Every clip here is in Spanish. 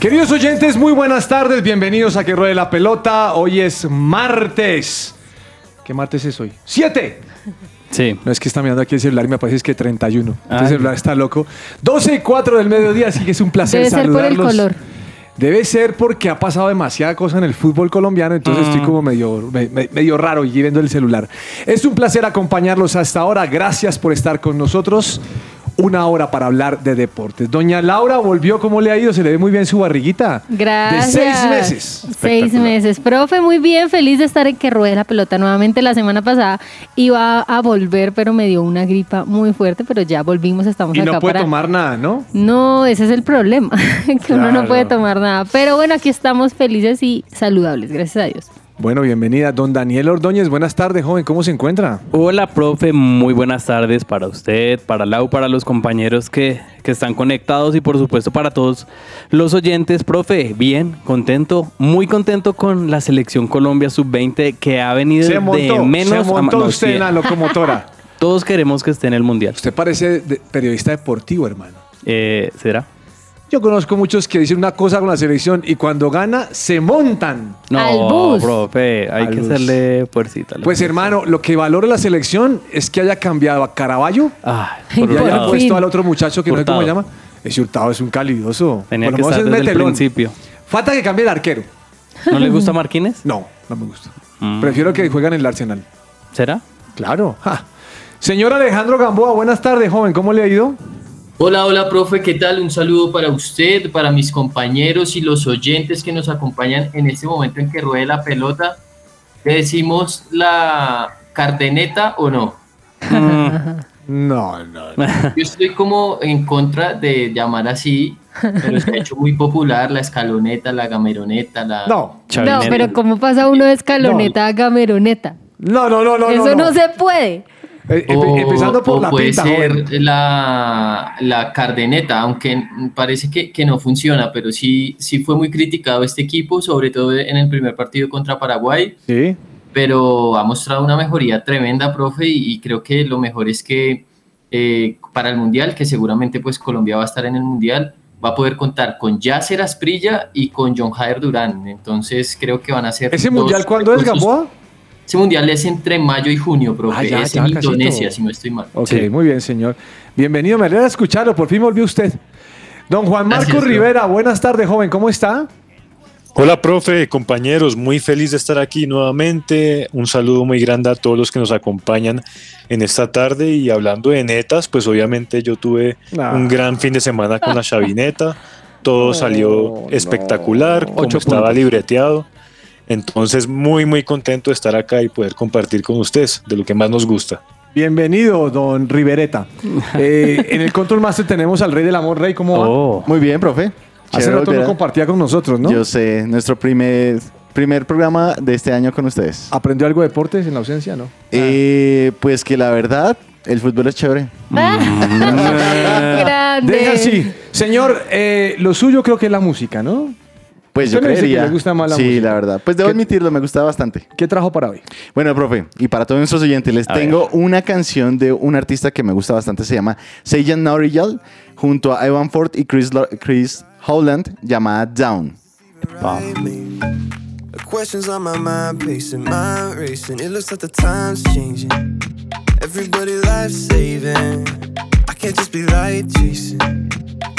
Queridos oyentes, muy buenas tardes, bienvenidos a Que Ruede la Pelota. Hoy es martes. ¿Qué martes es hoy? ¡Siete! Sí. No es que está mirando aquí el celular y me parece que 31. Ah. Este celular está loco. 12 y 4 del mediodía, así que es un placer Debe ser por el saludarlos. color. Debe ser porque ha pasado demasiada cosa en el fútbol colombiano, entonces estoy como medio, me- me- medio raro y viendo el celular. Es un placer acompañarlos hasta ahora. Gracias por estar con nosotros. Una hora para hablar de deportes. Doña Laura volvió, ¿cómo le ha ido? Se le ve muy bien su barriguita. Gracias. De seis meses. Seis meses. Profe, muy bien, feliz de estar en que ruede la pelota nuevamente. La semana pasada iba a volver, pero me dio una gripa muy fuerte, pero ya volvimos, estamos Y acá no puede para... tomar nada, ¿no? No, ese es el problema, que uno no puede tomar nada. Pero bueno, aquí estamos felices y saludables, gracias a Dios. Bueno, bienvenida. Don Daniel Ordóñez, buenas tardes, joven. ¿Cómo se encuentra? Hola, profe. Muy buenas tardes para usted, para Lau, para los compañeros que, que están conectados y por supuesto para todos los oyentes. Profe, bien, contento, muy contento con la selección Colombia sub-20 que ha venido Se de menos se a montó más. usted en la locomotora. Todos queremos que esté en el mundial. Usted parece de- periodista deportivo, hermano. Eh, ¿Será? Yo conozco muchos que dicen una cosa con la selección y cuando gana se montan. No, Al bus. profe, hay Al que bus. hacerle fuercita. Pues hermano, lo que valora la selección es que haya cambiado a Caraballo Ay, y haya puesto al otro muchacho que no sé cómo se llama. Ese Hurtado es un calidoso. Tenía Por lo que estar desde el principio. Falta que cambie el arquero. ¿No le gusta Marquines? No, no me gusta. Mm. Prefiero que jueguen en el Arsenal. ¿Será? Claro. ja. Señor Alejandro Gamboa, buenas tardes, joven. ¿Cómo le ha ido? Hola, hola, profe, ¿qué tal? Un saludo para usted, para mis compañeros y los oyentes que nos acompañan en este momento en que ruede la pelota. ¿Le decimos la cardeneta o no? No, no. no. Yo estoy como en contra de llamar así, pero se ha hecho muy popular la escaloneta, la gameroneta, la... No, No, pero ¿cómo pasa uno de escaloneta a gameroneta? no, no, no. no Eso no, se puede. Eh, O- empezando por o la puede pinta, ser joven. la, la cardeneta, aunque parece que, que no funciona, pero sí, sí fue muy criticado este equipo, sobre todo en el primer partido contra Paraguay, Sí. pero ha mostrado una mejoría tremenda, profe, y, y creo que lo mejor es que eh, para el Mundial, que seguramente pues Colombia va a estar en el Mundial, va a poder contar con Yasser Asprilla y con John Jader Durán, entonces creo que van a ser... ¿Ese mundial cuándo es, Gamboa? Ese Mundial es entre mayo y junio, profe, Ah, ya, es ya, en casito. Indonesia, si no estoy mal. Ok, Sí. muy bien, señor. Bienvenido, me alegra escucharlo. Por fin volvió usted. Don Juan Marcos Gracias, bro. Rivera, buenas tardes, joven. ¿Cómo está? Hola, profe, compañeros, muy feliz de estar aquí nuevamente. Un saludo muy grande a todos los que nos acompañan en esta tarde. Y hablando de netas, pues obviamente yo tuve Ah. un gran fin de semana con la chavineta. Todo salió espectacular, como Ocho estaba puntos. libreteado. Entonces, muy, muy contento de estar acá y poder compartir con ustedes de lo que más nos gusta. Bienvenido, don Rivereta. Eh, en el Control Master tenemos al Rey del Amor, Rey. ¿Cómo va? Oh. Muy bien, profe. Hace Chévere rato a- compartía con nosotros, ¿no? Yo sé, nuestro primer, primer programa de este año con ustedes. ¿Aprendió algo de deportes en la ausencia, no? Eh, pues que la verdad, el fútbol es chévere. Grande. Deja así. Señor, eh, lo suyo creo que es la música, ¿no? Pues Usted yo me dice que creería. le gusta más la sí, música. la verdad. Pues debo ¿Qué- admitirlo, me gusta bastante. ¿Qué trajo para hoy? Bueno, profe, y para todos nuestros oyentes, les A tengo una canción de un artista que me gusta bastante, se llama Sejan Norrijal, junto a Evan Ford y Chris, Lo- Chris Howland, llamada Down. The questions on my mind, pacing, mind racing. It looks like the time's changing. Everybody life saving. Can't just be light chasing.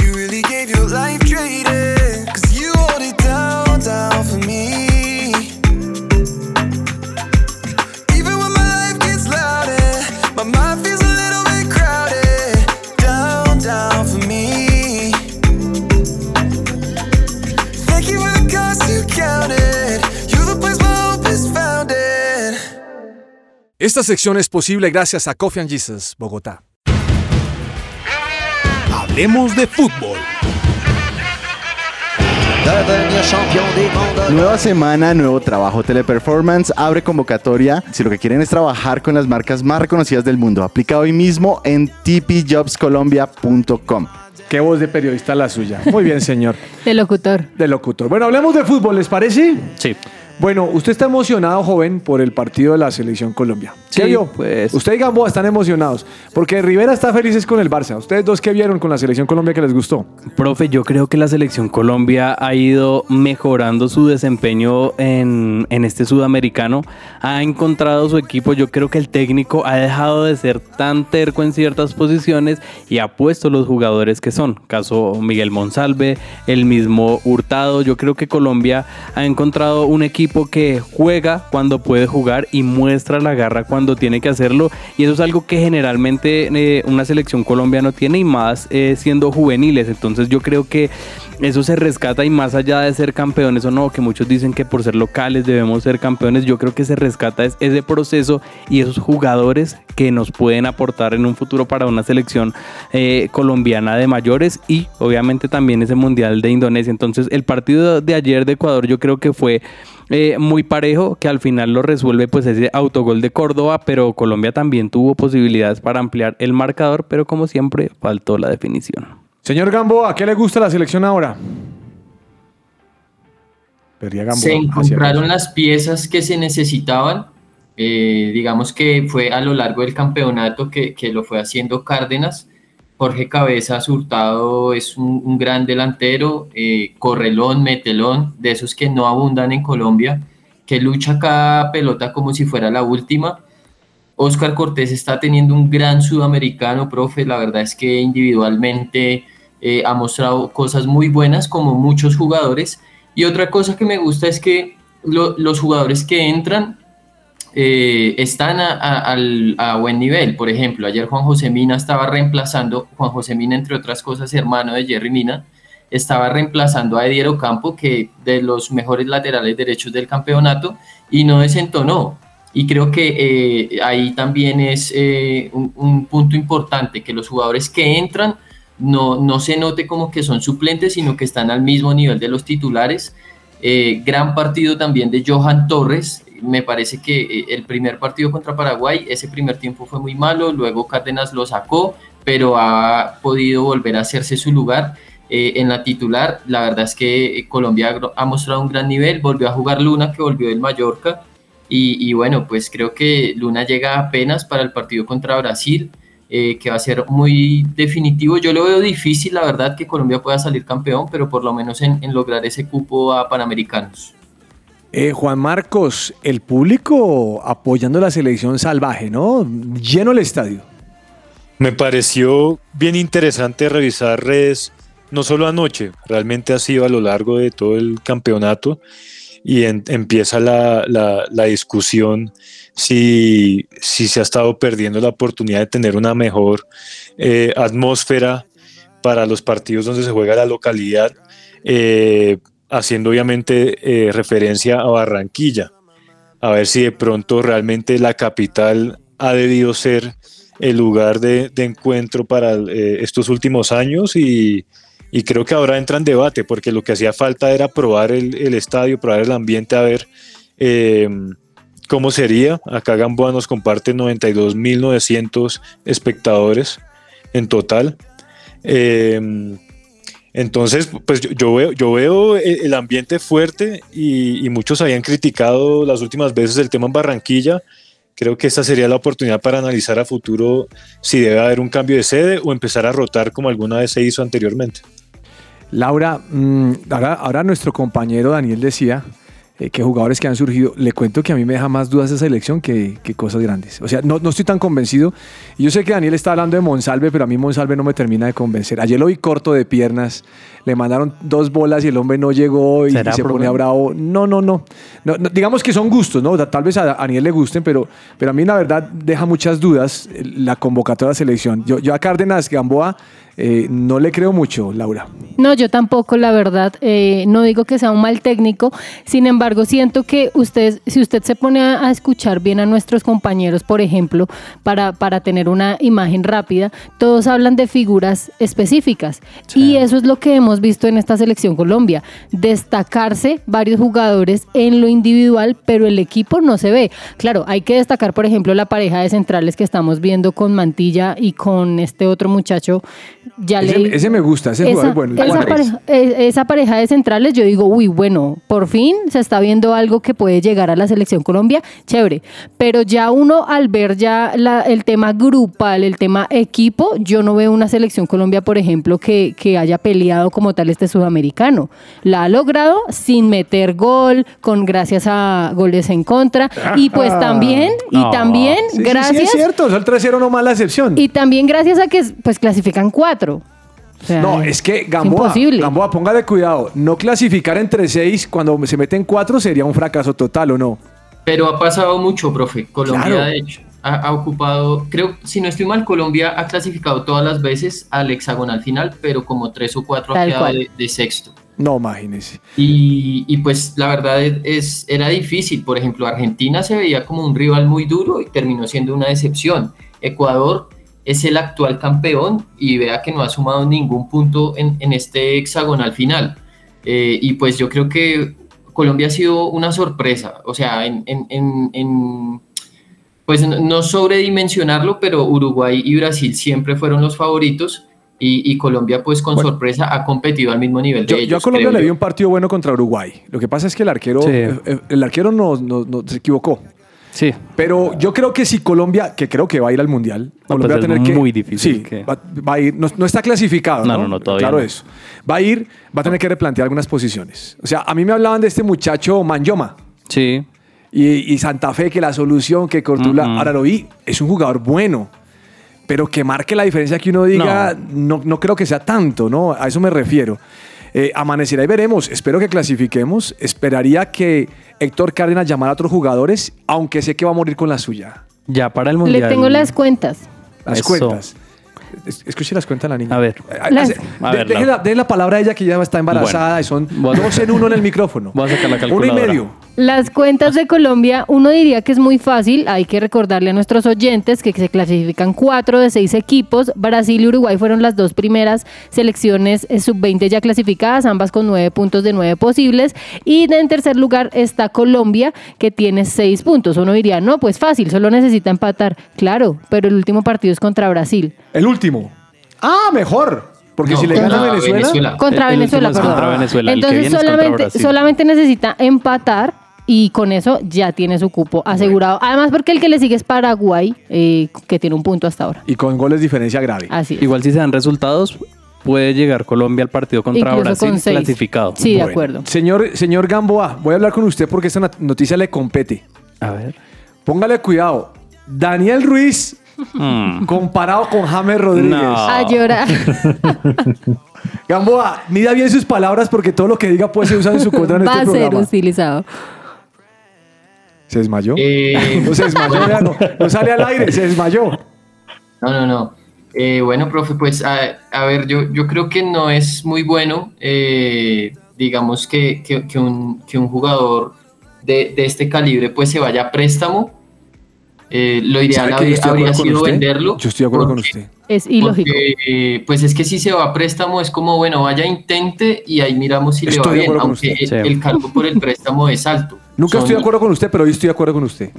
You really gave your life trading. Cause you hold it down, down for me. Even when my life gets louder, my mind feels a little bit crowded. Down, down for me. Thank you for the. Esta sección es posible gracias a Coffee and Jesus, Bogotá. Hablemos de fútbol. Nueva semana, nuevo trabajo. Teleperformance abre convocatoria. Si lo que quieren es trabajar con las marcas más reconocidas del mundo, aplica hoy mismo en tpjobscolombia.com. Qué voz de periodista la suya. Muy bien, señor. De locutor. De locutor. Bueno, hablemos de fútbol, ¿les parece? Sí. Bueno, usted está emocionado, joven, por el partido de la Selección Colombia. ¿Qué Sí, vio? pues- Usted y Gamboa están emocionados. Porque Rivera está felices con el Barça. ¿Ustedes dos qué vieron con la Selección Colombia que les gustó? Profe, yo creo que la selección Colombia ha ido mejorando su desempeño en, en este sudamericano. Ha encontrado su equipo. Yo creo que el técnico ha dejado de ser tan terco en ciertas posiciones y ha puesto los jugadores que son. Caso Miguel Monsalve, el mismo Hurtado. Yo creo que Colombia ha encontrado un equipo que juega cuando puede jugar y muestra la garra cuando tiene que hacerlo. Y eso es algo que generalmente eh, una selección Colombia no tiene y más eh, siendo juveniles. Entonces yo creo que eso se rescata y más allá de ser campeones o no, que muchos dicen que por ser locales debemos ser campeones, yo creo que se rescata es ese proceso y esos jugadores que nos pueden aportar en un futuro para una selección eh, colombiana de mayores y obviamente también ese mundial de Indonesia. Entonces el partido de ayer de Ecuador yo creo que fue eh, muy parejo, que al final lo resuelve pues ese autogol de Córdoba, pero Colombia también tuvo posibilidades para ampliar el marcador, pero como siempre faltó la definición. Señor Gamboa, ¿a qué le gusta la selección ahora? Perdía Gamboa. se encontraron las piezas que se necesitaban. Eh, digamos que fue a lo largo del campeonato que, que lo fue haciendo Cárdenas. Jorge Cabezas Hurtado es un, gran delantero, eh, correlón, metelón, de esos que no abundan en Colombia, que lucha cada pelota como si fuera la última. Oscar Cortés está teniendo un gran sudamericano, profe. La verdad es que individualmente eh, ha mostrado cosas muy buenas, como muchos jugadores. Y otra cosa que me gusta es que lo- los jugadores que entran eh, están a, a- al- a buen nivel. Por ejemplo, ayer Juan José Mina estaba reemplazando, Juan José Mina, entre otras cosas, hermano de Jerry Mina, estaba reemplazando a Ediero Campo, que de los mejores laterales derechos del campeonato, y no desentonó. Y creo que eh, ahí también es eh, un, un punto importante, que los jugadores que entran no, no se note como que son suplentes, sino que están al mismo nivel de los titulares. Eh, gran partido también de Johan Torres. Me parece que eh, el primer partido contra Paraguay, ese primer tiempo fue muy malo, luego Cárdenas lo sacó, pero ha podido volver a hacerse su lugar eh, en la titular. La verdad es que eh, Colombia ha mostrado un gran nivel, volvió a jugar Luna, que volvió del Mallorca, y, bueno, pues creo que Luna llega apenas para el partido contra Brasil, que va a ser muy definitivo. Yo lo veo difícil, la verdad, que Colombia pueda salir campeón, pero por lo menos en, en lograr ese cupo a Panamericanos. Eh, Juan Marcos, el público apoyando la selección salvaje, ¿no? Lleno el estadio. Me pareció bien interesante revisar redes, no solo anoche, realmente ha sido a lo largo de todo el campeonato y empieza la, la- la discusión si, si se ha estado perdiendo la oportunidad de tener una mejor eh, atmósfera para los partidos donde se juega la localidad, eh, haciendo obviamente eh, referencia a Barranquilla, a ver si de pronto realmente la capital ha debido ser el lugar de, encuentro para eh, estos últimos años y, creo que ahora entra en debate porque lo que hacía falta era probar el, estadio, probar el ambiente, a ver eh, cómo sería. Acá Gamboa nos comparte 92.900 espectadores en total. Entonces, pues yo, veo, yo veo el el ambiente fuerte y, muchos habían criticado las últimas veces el tema en Barranquilla. Creo que esta sería la oportunidad para analizar a futuro si debe haber un cambio de sede o empezar a rotar como alguna vez se hizo anteriormente. Laura, mm, ahora nuestro compañero Daniel decía eh, que jugadores que han surgido, le cuento que a mí me deja más dudas esa elección que, que cosas grandes. O sea, no, no estoy tan convencido. Yo sé que Daniel está hablando de Monsalve, pero a mí Monsalve no me termina de convencer. Ayer lo vi corto de piernas, le mandaron dos bolas y el hombre no llegó y, ¿Será y se problema? ponía bravo. No, no, no, no, no, Digamos que son gustos, ¿no? O sea, Tal vez a a Daniel le gusten, pero, pero a mí la verdad deja muchas dudas eh, la convocatoria de la selección. Yo, yo a Cárdenas, Gamboa, eh, no le creo mucho, Laura. No, yo tampoco, la verdad. eh, no digo que sea un mal técnico. Sin embargo, siento que usted, si usted se pone a, a escuchar bien a nuestros compañeros, por ejemplo, para, para tener una imagen rápida, todos hablan de figuras específicas. Y eso es lo que hemos visto en esta selección Colombia. Destacarse varios jugadores en lo individual, pero el equipo no se ve. Claro, hay que destacar, por ejemplo, la pareja de centrales que estamos viendo con Mantilla y con este otro muchacho. Ya Ese, le- ese me gusta, ese es bueno. esa, pareja, esa pareja de centrales, yo digo, uy, bueno, por fin se está viendo algo que puede llegar a la selección Colombia, chévere. Pero ya uno al ver ya la- el tema grupal, el tema equipo, yo no veo una selección Colombia, por ejemplo, que, que haya peleado como tal este sudamericano. La ha logrado sin meter gol, con gracias a goles en contra. Y pues también, y No. también, Sí, sí, sí, gracias. es cierto, es el 3-0 no más la excepción. y también gracias a que pues clasifican cuatro. O sea, No, es que Gamboa, imposible. Gamboa, póngale cuidado. No clasificar entre seis cuando se meten cuatro sería un fracaso total, ¿o no? Pero ha pasado mucho, profe. Colombia, Claro. de hecho, ha, ha ocupado, creo, si no estoy mal, Colombia ha clasificado todas las veces al hexagonal final, pero como tres o cuatro Tal ha quedado de, de sexto. No, imagínese. Y, y pues la verdad es, es- era difícil. Por ejemplo, Argentina se veía como un rival muy duro y terminó siendo una decepción. Ecuador es el actual campeón y vea que no ha sumado ningún punto en, en este hexagonal final. Eh, y pues yo creo que Colombia ha sido una sorpresa. O sea, en, en- en- en- pues no- sobredimensionarlo, pero Uruguay y Brasil siempre fueron los favoritos. Y, y Colombia, pues con Bueno. sorpresa, ha competido al mismo nivel Yo, de yo a ellos. Colombia creo le vi un partido bueno contra Uruguay. Lo que pasa es que el arquero, Sí. eh, eh, el arquero no, no- no- se equivocó. Sí. Pero yo creo que si Colombia, que creo que va a ir al Mundial, No, Colombia pues va a tener que... muy difícil Sí, que- va, va a ir, no, no está clasificado, No, ¿no? no, no, todavía Claro eso. Va a ir, va a tener que replantear algunas posiciones. O sea, a mí me hablaban de este muchacho Manjoma Sí. y, y Santa Fe, que la solución, que Cortula, Mm-mm. ahora lo vi, es un jugador bueno. Pero que marque la diferencia que uno diga, no, no creo que sea tanto, ¿no? A eso me refiero. Eh, amanecerá y veremos. Espero que clasifiquemos. Esperaría que Héctor Cárdenas llamara a otros jugadores, aunque sé que va a morir con la suya. Ya para el mundial. Le tengo las cuentas. Las Eso. cuentas. Es- Escuche las cuentas la niña. A ver. Eh, Las- hace- A de- ver, deje, Laura. la, la palabra a ella que ya está embarazada Bueno. y son dos en uno en el micrófono. Voy a sacar la Uno y calculadora. medio. Las cuentas de Colombia, uno diría que es muy fácil, hay que recordarle a nuestros oyentes que se clasifican cuatro de seis equipos, Brasil y Uruguay fueron las dos primeras selecciones eh, sub-20 ya clasificadas, ambas con nueve puntos de nueve posibles, y en tercer lugar está Colombia, que tiene seis puntos. Uno diría, no, pues fácil, solo necesita empatar, claro, pero el último partido es contra Brasil. El último. Ah, mejor. Porque No, si le gana Venezuela, Venezuela. Contra El- el Venezuela, último es perdón. contra Venezuela, el que Entonces viene es contra solamente, Brasil. solamente necesita empatar y con eso ya tiene su cupo asegurado. Además porque el que le sigue es Paraguay, eh, que tiene un punto hasta ahora. y con goles diferencia grave. Así es. Igual si se dan resultados, puede llegar Colombia al partido contra Incluso Brasil con seis. clasificado. Sí, de acuerdo. Señor, señor Gamboa, voy a hablar con usted porque esta not- noticia le compete. A ver. Póngale cuidado. Daniel Ruiz Mm. comparado con James Rodríguez. No. A llorar. Gamboa, mida bien sus palabras porque todo lo que diga puede ser usado en su contra en Va este a ser programa. utilizado. ¿Se desmayó? Eh, No se desmayó, ya no, no sale al aire, se desmayó. No, no, no. Eh, bueno, profe, pues a, a ver, yo, yo creo que no es muy bueno, eh, digamos, que, que- que un, que un jugador de, de este calibre pues se vaya a préstamo. Eh, lo ideal ¿Sabe que yo habría, estoy de habría acuerdo con sido usted? venderlo. Yo estoy de acuerdo con usted. Es ilógico. porque, pues es que si se va a préstamo es como, bueno, vaya, intente y ahí miramos si le Estoy va de bien, acuerdo con aunque usted. el, Sí. el cargo por el préstamo es alto. Nunca Son- estoy de acuerdo con usted, pero hoy estoy de acuerdo con usted.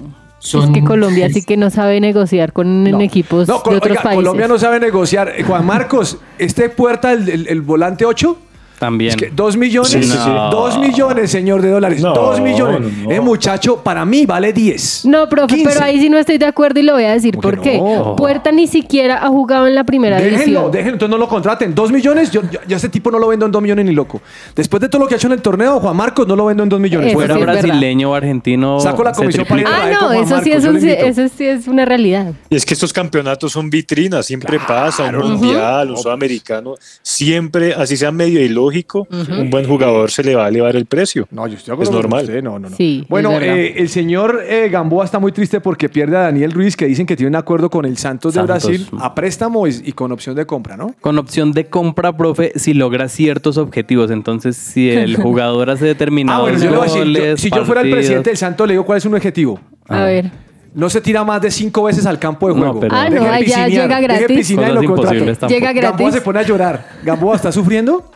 Es que Colombia sí que no sabe negociar con No. equipos No, de Col- otros oiga, países. Colombia no sabe negociar. Eh, Juan Marcos, este puerta, el, el- el volante 8, También. es que dos millones, Sí, sí, sí. dos millones, señor de dólares, No, dos millones. no. Eh, muchacho, para mí vale 10. No, profe, 15. pero ahí sí no estoy de acuerdo y lo voy a decir ¿Cómo que por qué. no? Puerta ni siquiera ha jugado en la primera Déjenlo, división. déjenlo, entonces no lo contraten. Dos millones, yo, yo, yo a ese tipo no lo vendo en dos millones ni loco. Después de todo lo que ha hecho en el torneo, Juan Marcos no lo vendo en dos millones. Eso Fuera sí brasileño o argentino. Saco la comisión para ir Ah, no, a eso sí, es un- eso sí es una realidad. Y es que estos campeonatos son vitrinas, siempre pasa, un mundial, un sudamericano, siempre, así sea medio ilógico. Lógico, un buen jugador se le va a elevar el precio. No, yo estoy de Es acuerdo con normal. usted, No, no, no. Sí, bueno, es eh, el señor eh, Gamboa está muy triste porque pierde a Daniel Ruiz, que dicen que tiene un acuerdo con el Santos de Santos. Brasil a préstamo y, y con opción de compra, ¿no? Con opción de compra, profe, si logra ciertos objetivos. Entonces, si el jugador hace Ah, determinados bueno, yo le voy a decir, yo- goles, si yo fuera el presidente del Santos, le digo cuál es un objetivo. A ver. No se tira más de cinco veces al campo de No, juego. pero- Ah, no, Deje ya llega deje gratis. piscinear y Cosas lo. Llega Gamboa gratis. se pone a llorar. Gamboa está sufriendo.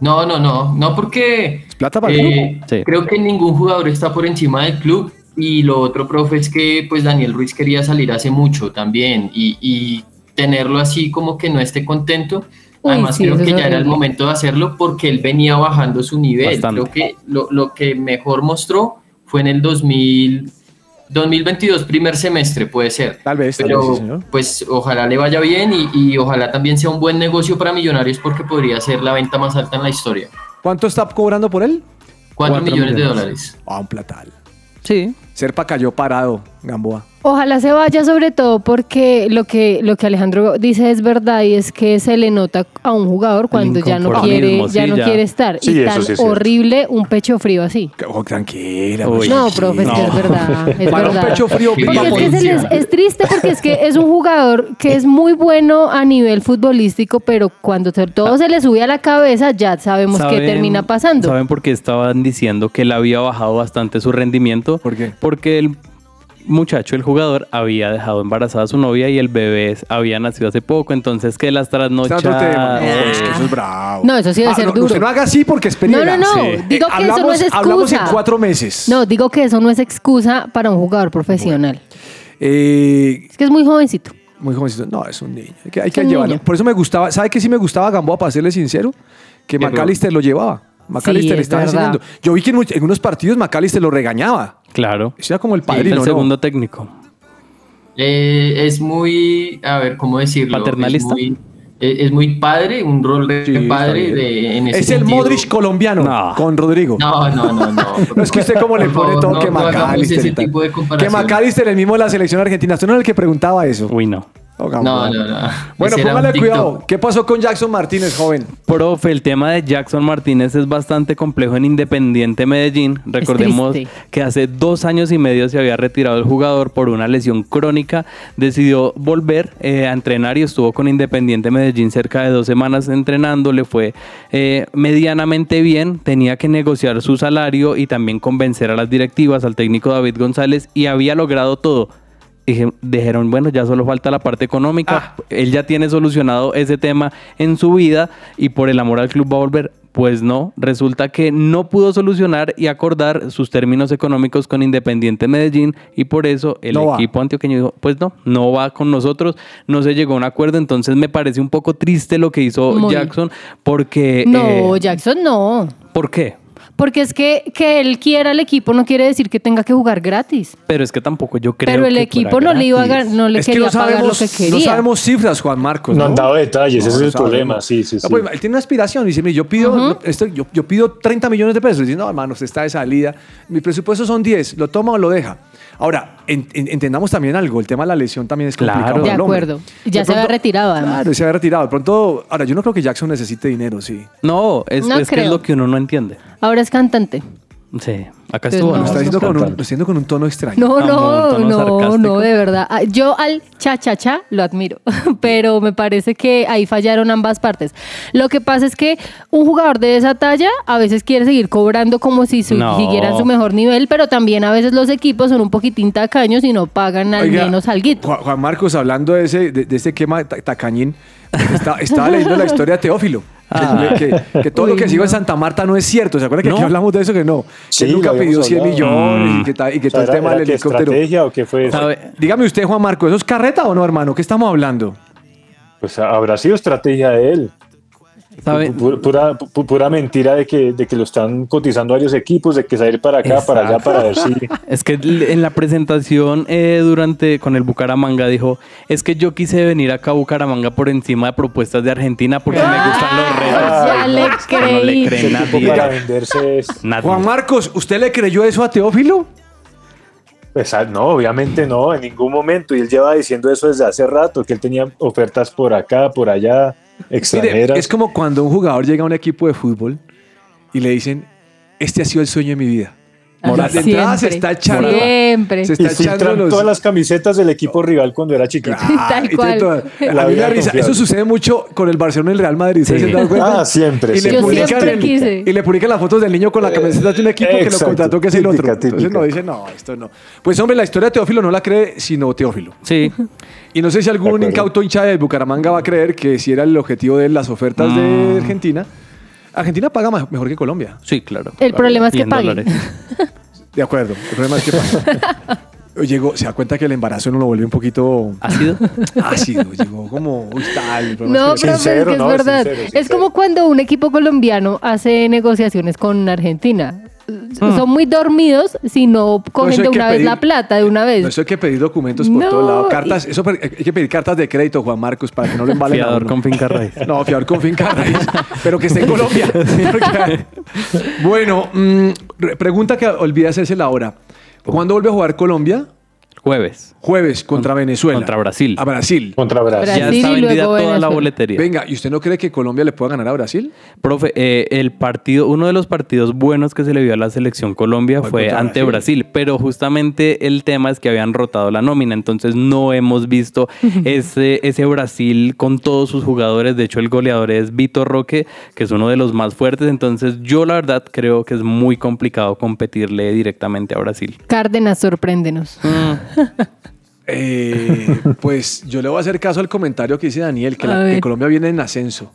No, no, no, no porque Es plata para el eh, Sí. creo que ningún jugador está por encima del club y lo otro, profe, es que pues Daniel Ruiz quería salir hace mucho también y, y tenerlo así como que no esté contento. Uy, Además, sí, creo que ya era el momento de hacerlo porque él venía bajando su nivel. Bastante. Creo que lo, lo que mejor mostró fue en el 2000, 2022, primer semestre, puede ser. Tal vez, tal Pero vez, sí, señor. pues ojalá le vaya bien y, y ojalá también sea un buen negocio para Millonarios porque podría ser la venta más alta en la historia. ¿Cuánto está cobrando por él? 4 Cuatro millones de millones. dólares. Ah, un platal. Sí. Serpa cayó parado, Gamboa. Ojalá se vaya sobre todo porque lo que, lo que Alejandro dice es verdad y es que se le nota a un jugador cuando ya no quiere, ya sí, no ya. quiere estar. Sí, y tan sí es cierto. horrible un pecho frío así. Oh, tranquila. Uy. No, profe, es que No. es verdad. Es Para un pecho frío, Porque es, que se les- es triste porque es que es un jugador que es muy bueno a nivel futbolístico, pero cuando todo se le sube a la cabeza ya sabemos qué ¿Saben- termina pasando. ¿Saben por qué estaban diciendo que él había bajado bastante su rendimiento? ¿Por qué? Porque el muchacho, el jugador, había dejado embarazada a su novia y el bebé había nacido hace poco. Entonces, que las otro tema. No, es que eso es bravo. No, eso sí debe Ah, ser no, duro. Usted no haga así porque es. No, no, no. Sí. Digo Eh, que eso no es excusa. Hablamos en cuatro meses. No, digo que eso no es excusa para un jugador profesional. Eh, Es que es muy jovencito. muy jovencito. No, es un niño. Hay que, hay que un llevarlo. niño. Por eso me gustaba. ¿Sabe qué sí me gustaba Gamboa, para serle sincero? Que ¿Qué, McAllister lo llevaba. McAllister es le estaba verdad. enseñando. Yo vi que en, en unos partidos McAllister lo regañaba. Claro. Era como el Es padrino, el ¿no? segundo técnico. Eh, es muy, a ver, ¿cómo decirlo? ¿Paternalista? Es muy, eh, es muy padre, un rol de Sí, está padre de, en ese Es el. Modric colombiano No. con Rodrigo. No, no, no, no. No, es que usted como le pone todo no- que McAllister. ese tipo de que. McAllister, el mismo de la selección argentina. Usted no era el que preguntaba eso. Uy, no. Oh. No, no, no. Bueno, Ese póngale cuidado. ¿Qué pasó con Jackson Martínez, joven? Profe, el tema de Jackson Martínez es bastante complejo en Independiente Medellín. Recordemos que hace dos años y medio se había retirado el jugador por una lesión crónica. Decidió volver eh, a entrenar y estuvo con Independiente Medellín cerca de dos semanas entrenando. Le fue eh, medianamente bien. Tenía que negociar su salario y también convencer a las directivas, al técnico David González y había logrado todo. Dije- dijeron, bueno, ya solo falta la parte económica. Él ya tiene solucionado ese tema en su vida y por el amor al club va a volver. Pues no, resulta que no pudo solucionar y acordar sus términos económicos con Independiente Medellín y por eso el No va. equipo antioqueño dijo, pues no, no va con nosotros, no se llegó a un acuerdo, entonces me parece un poco triste lo que hizo Muy. Jackson porque... No, eh, Jackson no. ¿Por qué? Porque es que que él quiera el equipo no quiere decir que tenga que jugar gratis. Pero es que tampoco yo creo Pero el que equipo fuera no le iba a gan- no le es que quería no pagar lo que quería. no sabemos cifras, Juan Marcos. No han dado detalles, ese es el sabemos. problema, sí, sí, No, sí. pues, él tiene una aspiración. Dice, mire, yo pido, esto, yo, yo pido 30 millones de pesos. Dice, no, hermano, usted está de salida. Mi presupuesto son 10. ¿Lo toma o lo deja? Ahora, en- en- entendamos también algo. El tema de la lesión también es Claro. complicado. De el hombre. acuerdo. Ya De se había retirado, además. Claro, se había retirado. De pronto, ahora, yo no creo que Jackson necesite dinero, sí. No, es, No es que es lo que uno no entiende. Ahora es cantante. Sí, acá Pues estuvo. no. Lo ¿no? está diciendo, con un, Cantando. lo está diciendo con un tono extraño. No, no, no, sarcástico. no, de verdad. Ah, Yo al cha cha cha lo admiro, pero me parece que ahí fallaron ambas partes. Lo que pasa es que un jugador de esa talla a veces quiere seguir cobrando como si su- No. siguiera en su mejor nivel, pero también a veces los equipos son un poquitín tacaños y no pagan al Oiga, menos alguito. Juan, Juan Marcos, hablando de ese, de, de ese quema ta- tacañín, está- estaba leyendo la historia de Teófilo. Que- Ah. Que, que todo lo que sigo en Santa Marta no es cierto. ¿Se acuerdan que aquí ¿No? hablamos de eso? Que no. Que Sí, nunca pidió habíamos 100 hablado. millones y Mm. que, y que O sea, todo el tema del helicóptero. estrategia o qué fue eso? ¿Sabe? Dígame usted, Juan Marcos, ¿eso es carreta o no, hermano? ¿Qué estamos hablando? Pues habrá sido estrategia de él. Pura, pu- pura mentira de que, de que lo están cotizando varios equipos, de que salir para acá, para allá, para ver si... Es que en la presentación eh, durante con el Bucaramanga dijo, es que yo quise venir acá a Bucaramanga por encima de propuestas de Argentina porque me gustan los retos. ya le No le creí. cree ese tipo nadie. para venderse es... Nadie. Juan Marcos, ¿usted le creyó eso a Teófilo? Pues, ah, no, obviamente no, en ningún momento. Y él lleva diciendo eso desde hace rato, que él tenía ofertas por acá, por allá. Mire, extranjeras. es como cuando un jugador llega a un equipo de fútbol y le dicen, este ha sido el sueño de mi vida. Ajá, de entrada se siempre, está echando. Siempre. Se y está echando los... todas las camisetas del equipo rival cuando era chiquito. Ah, Tal cual. toda- A mí risa. Eso sucede mucho con el Barcelona y el Real Madrid. ¿ustedes Sí. se han dado cuenta? Ah, siempre, Y le, siempre. Yo publican siempre el- y le publican las fotos del niño con la camiseta de un equipo que lo contrató que es el otro. Típica, Entonces no dice, no, esto no. Pues hombre, la historia de Teófilo no la cree sino Teófilo. Sí. Y no sé si algún incauto hincha de Bucaramanga va a creer que si era el objetivo de las ofertas Mm. de Argentina, Argentina paga ma- mejor que Colombia. Sí, claro. El claro. problema es que en paguen. De acuerdo. El problema es que paga. Llegó, se da cuenta que el embarazo no lo vuelve un poquito ¿Ácido? ácido. Llegó como, uy, tal. No, es que- pero Sincero, es que no, es verdad. sincero, Es como cuando un equipo colombiano hace negociaciones con Argentina. Son muy dormidos si no cogen de una vez pedir- la plata de una vez. No, eso hay que pedir documentos por No, todos lados. y- Cartas, eso hay que pedir cartas de crédito, Juan Marcos, para que no lo embalen a Fiador uno. con finca raíz. No, fiador con finca raíz, pero que esté en Colombia. Bueno, mm, re- pregunta que olvidé hacerse la hora. ¿Cuándo vuelve a jugar Colombia? Jueves. Jueves contra Venezuela. contra Brasil. A Brasil. Contra Brasil. Brasil. Ya y está luego vendida toda la Venezuela. boletería. Venga, ¿y usted no cree que Colombia le pueda ganar a Brasil? Profe, eh, el partido, uno de los partidos buenos que se le vio a la selección Colombia Fue fue contra ante Brasil. Brasil. pero justamente el tema es que habían rotado la nómina, entonces no hemos visto ese, ese Brasil con todos sus jugadores. De hecho, el goleador es Vitor Roque, que es uno de los más fuertes. Entonces, yo la verdad creo que es muy complicado competirle directamente a Brasil. Cárdenas, sorpréndenos. Eh, pues yo le voy a hacer caso al comentario que dice Daniel, que, la-. Colombia viene en ascenso.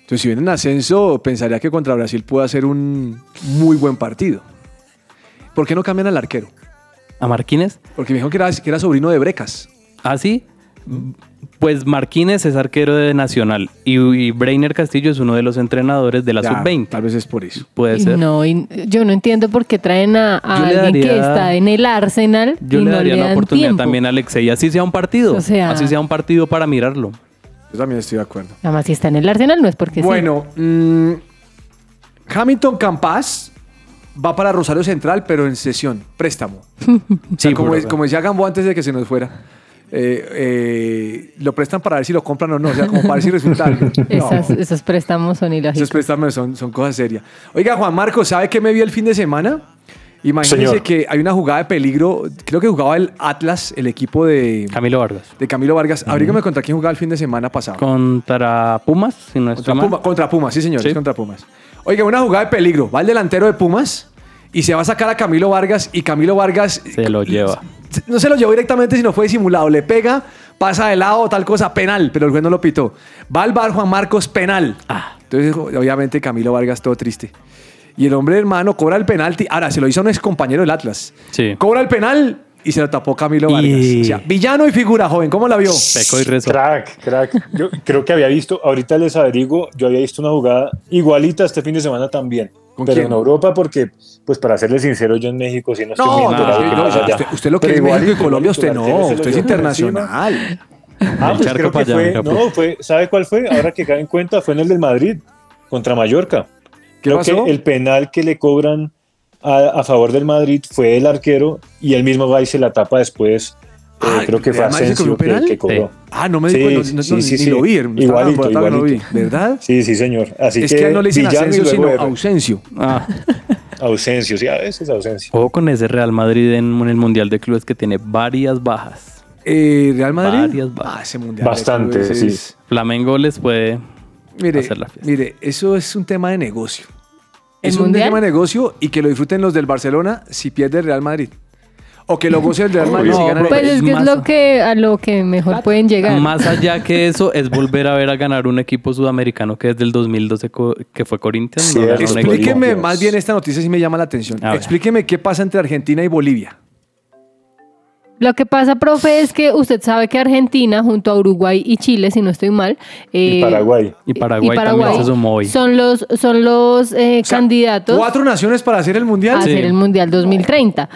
Entonces, si viene en ascenso, pensaría que contra Brasil puede hacer un muy buen partido. ¿Por qué no cambian al arquero? ¿A Marquínez? Porque me dijeron que era, que era sobrino de Brecas. ¿Ah, sí? Pues Marquínez es arquero de Nacional y, y Breiner Castillo es uno de los entrenadores de la Ya, sub-20. Tal vez es por eso. Puede ser. No, y yo no entiendo por qué traen a, alguien que está en el Arsenal Yo y le no daría le la oportunidad tiempo. también a Alexei, así sea un partido. O sea- así sea un partido para mirarlo. Yo también estoy de acuerdo. Nada más si está en el Arsenal no es porque sí. Bueno, mm, Hamilton Campas va para Rosario Central, pero en sesión, préstamo. O sea, Sí, como, como decía Gambo antes de que se nos fuera. Eh, eh, lo prestan para ver si lo compran o no, o sea, como para ver si resulta algo. No, Esas- esos préstamos son esos ilógicos. préstamos son, son cosas serias. Oiga, Juan Marcos, ¿sabe qué me vi el fin de semana? Imagínese Señor. que hay una jugada de peligro, creo que jugaba el Atlas, el equipo de, Camilo Vargas. de Camilo Vargas. Abrígame contra quién jugaba el fin de semana pasado. Contra Pumas, si no Contra. Puma- contra Pumas, sí, señores, Sí. contra Pumas. Oiga, una jugada de peligro. Va el delantero de Pumas y se va a sacar a Camilo Vargas y Camilo Vargas Se lo lleva. no se lo llevó directamente, sino fue disimulado. Le pega, pasa de lado, tal cosa, penal, pero el juez no lo pitó. Va al bar Juan Marcos, penal. Ah. Entonces, obviamente, Camilo Vargas todo triste. Y el hombre hermano cobra el penalti. Ahora, se lo hizo a un ex compañero del Atlas. Sí. Cobra el penal y se lo tapó Camilo Vargas. Y- O sea, villano y figura, joven. ¿Cómo la vio? Peco y rezo. Crack, crack. Yo creo que había visto, ahorita les averiguo, yo había visto una jugada igualita este fin de semana también. ¿Con pero quién? en Europa, porque, pues para serle sincero, yo en México sí no estoy No, no, usted, usted lo que Pero es México y Colombia, usted no. Usted es internacional. Ah, pues creo que fue, no, fue, ¿sabe cuál fue? Ahora que cae en cuenta, fue en el del Madrid, contra Mallorca. ¿Qué Creo pasó? que el penal que le cobran a, a favor del Madrid fue el arquero y él mismo va y se la tapa después. Eh, Ah, creo que fue ¿Real Madrid se cobró Asensio que, que cobró. Ah, no me di Sí, cuenta, no, no, sí, ni- sí, ni lo vi. estaba Igualito, no lo vi, igualito. ¿Verdad? Sí, sí, señor. Así es que, no le dicen Asensio, sino héroe. ausencio. Ah, Ausencio, sí, a veces ausencia. ojo con ese Real Madrid en, en el Mundial de Clubes que tiene varias bajas. Eh, ¿Real Madrid? Varias bajas. Ah, ese mundial. de Bastante, clubes sí. Flamengo les puede Mire, hacer la fiesta. mire, eso es un tema de negocio. ¿El Es un tema de negocio y que lo disfruten los del Barcelona si pierde el Real Madrid. O que lo goce el Real Madrid si No, gana el Pues Es es que es lo que a lo que mejor pueden llegar. Más allá que eso, es volver a ver a ganar un equipo sudamericano que desde el 2012 co- que fue Corinthians. no un equipo. Explíqueme más bien esta noticia si me llama la atención. A ver. Explíqueme qué pasa entre Argentina y Bolivia. Lo que pasa, profe, es que usted sabe que Argentina, junto a Uruguay y Chile, si no estoy mal, Y eh, Paraguay. Y Paraguay, también se sumó hoy. son los, son los eh, O sea, candidatos Cuatro naciones para hacer el mundial. a Sí. hacer el Mundial 2030.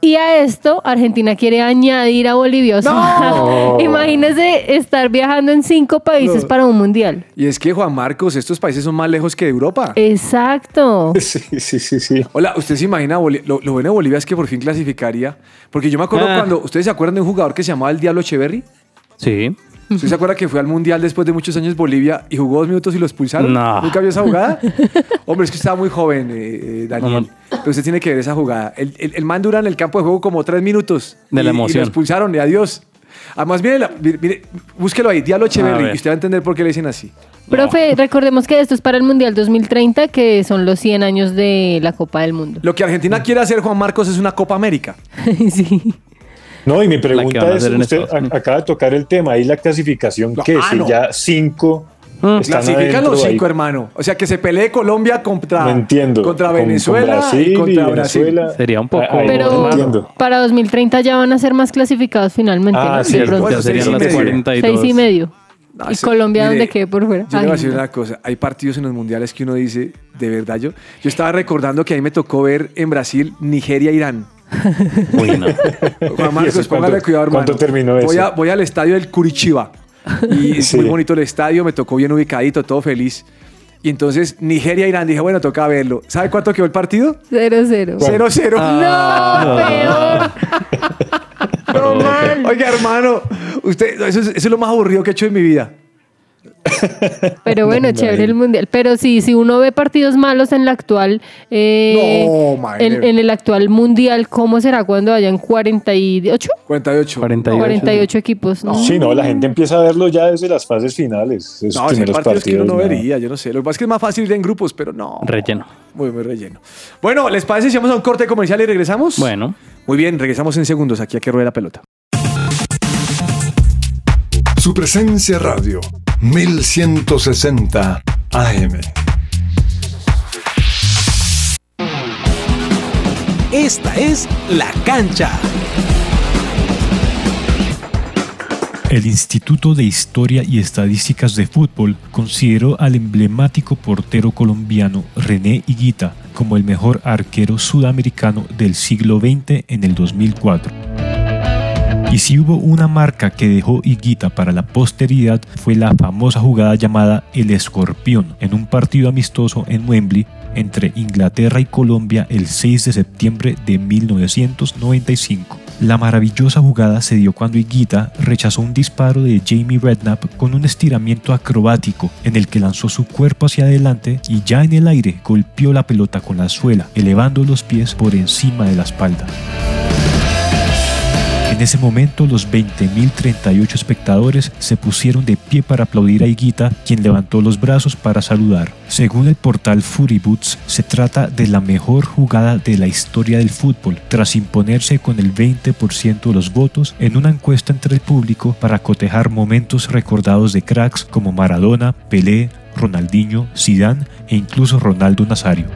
Y a esto, Argentina quiere añadir a Bolivia. O sea, imagínese estar viajando en cinco países No. para un mundial. Y es que, Juan Marcos, estos países son más lejos que de Europa. Exacto. Sí, sí, sí, sí. Hola, ¿usted se imagina? Lo bueno de Bolivia es que por fin clasificaría. Porque yo me acuerdo Ah. cuando. ¿Ustedes se acuerdan de un jugador que se llamaba el Diablo Echeverry? Sí. ¿Usted se acuerda que fue al Mundial después de muchos años Bolivia y jugó dos minutos y lo expulsaron? No. ¿Nunca vio esa jugada? Hombre, es que estaba muy joven, eh, eh, Daniel. No, Pero usted tiene que ver esa jugada. El, el, el man dura en el campo de juego como tres minutos. De la Y- Y emoción. lo expulsaron, y adiós. Además, mire, la- mire, mire, búsquelo ahí, Diablo Echeverry, ver. y usted va a entender por qué le dicen así. Profe, recordemos que esto es para el Mundial 2030, que son los 100 años de la Copa del Mundo. Lo que Argentina quiere hacer, Juan Marcos, es una Copa América. sí. No, y mi pregunta es, usted Estados acaba de tocar el tema, ahí la clasificación, No, que ah, si no. ya cinco están Clasifican los ahí. cinco, hermano. O sea, que se pelee Colombia contra, No entiendo. contra Con- con Venezuela Brasil y contra y Brasil. Venezuela. Sería un poco no Pero entiendo. para 2030 ya van a ser más clasificados finalmente, Ah, ¿no? sí. Ya serían seis y las medio. 42. Seis y medio. No, y Colombia mire, donde quede por fuera. Yo le voy a decir no. una cosa. Hay partidos en los mundiales que uno dice, de verdad, yo, yo estaba recordando que a mí me tocó ver en Brasil Nigeria-Irán. Uy, no. Juan Marcos, póngale cuidado, hermano. cuánto terminó voy, a- voy al estadio del Curitiba. Y es Sí. muy bonito el estadio, me tocó bien ubicadito, todo feliz. Y entonces Nigeria-Irán, dije, bueno, toca verlo. ¿Sabe cuánto quedó el partido? Cero, cero. 0-0. No, peor. No. Oiga, hermano, usted, eso es, eso es lo más aburrido que he hecho en mi vida. Pero bueno, chévere el mundial. Pero sí, si uno ve partidos malos en la actual, eh, No, en, en el actual mundial, ¿cómo será cuando hayan 48? 48. 48. 48 equipos. ¿no? Sí, no, la gente empieza a verlo ya desde las fases finales. Esos No, primeros partidos que uno no partidos, vería, yo no sé. Lo que pasa es que es más fácil ir en grupos, pero no. Relleno. Muy, muy relleno. Bueno, ¿les parece si vamos a un corte comercial y regresamos? Bueno. Muy bien, regresamos en segundos aquí a que ruede la pelota. Su presencia radio, 1160 AM. Esta es La Cancha. El Instituto de Historia y Estadísticas de Fútbol consideró al emblemático portero colombiano René Higuita como el mejor arquero sudamericano del siglo XX en el 2004. Y si hubo una marca que dejó Higuita para la posteridad fue la famosa jugada llamada El Escorpión en un partido amistoso en Wembley entre Inglaterra y Colombia el 6 de septiembre de 1995. La maravillosa jugada se dio cuando Higuita rechazó un disparo de Jamie Redknapp con un estiramiento acrobático en el que lanzó su cuerpo hacia adelante y ya en el aire golpeó la pelota con la suela, elevando los pies por encima de la espalda. En ese momento los 20.038 espectadores se pusieron de pie para aplaudir a Higuita, quien levantó los brazos para saludar. Según el portal Fury Boots, se trata de la mejor jugada de la historia del fútbol, tras imponerse con el 20% de los votos en una encuesta entre el público para cotejar momentos recordados de cracks como Maradona, Pelé, Ronaldinho, Zidane e incluso Ronaldo Nazario.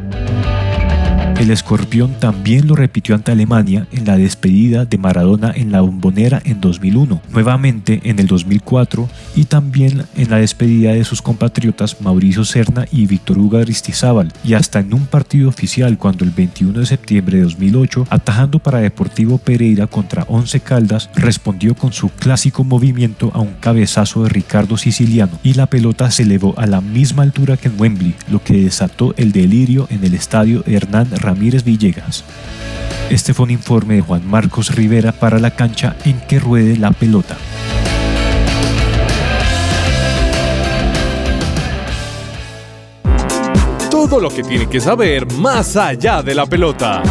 El escorpión también lo repitió ante Alemania en la despedida de Maradona en la bombonera en 2001, nuevamente en el 2004 y también en la despedida de sus compatriotas Mauricio Serna y Víctor Hugo Aristizábal y hasta en un partido oficial cuando el 21 de septiembre de 2008, atajando para Deportivo Pereira contra Once Caldas, respondió con su clásico movimiento a un cabezazo de Ricardo Siciliano y la pelota se elevó a la misma altura que en Wembley, lo que desató el delirio en el estadio Hernán Ramírez Villegas. Este fue un informe de Juan Marcos Rivera para la cancha en que ruede la pelota. Todo lo que tiene que saber más allá de la pelota.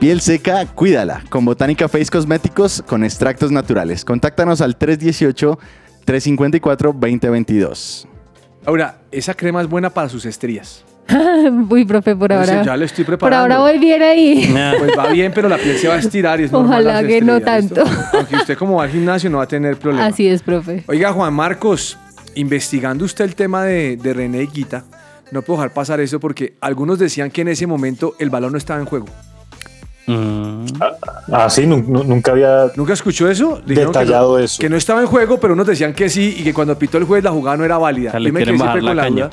Piel seca, cuídala. Con Botánica Face Cosméticos con extractos naturales. Contáctanos al 318-354-2022. Ahora, esa crema es buena para sus estrías. Uy, profe, por Entonces, ahora. ya le estoy por preparando. ahora voy bien ahí. Pues va bien, pero la piel se va a estirar y es normal Ojalá las que no estrías, ¿listo? tanto. Aunque usted como va al gimnasio no va a tener problema. Así es, profe. Oiga, Juan Marcos, investigando usted el tema de, de René Higuita, no puedo dejar pasar eso porque algunos decían que en ese momento el balón no estaba en juego. Ah, sí, nu- nu- nunca había ¿Nunca escuchó eso? Dijeron detallado que no, eso. Que no estaba en juego, pero unos decían que sí y que cuando pitó el juez la jugada no era válida. O sea, le quieren quedé bajar la caña. duda.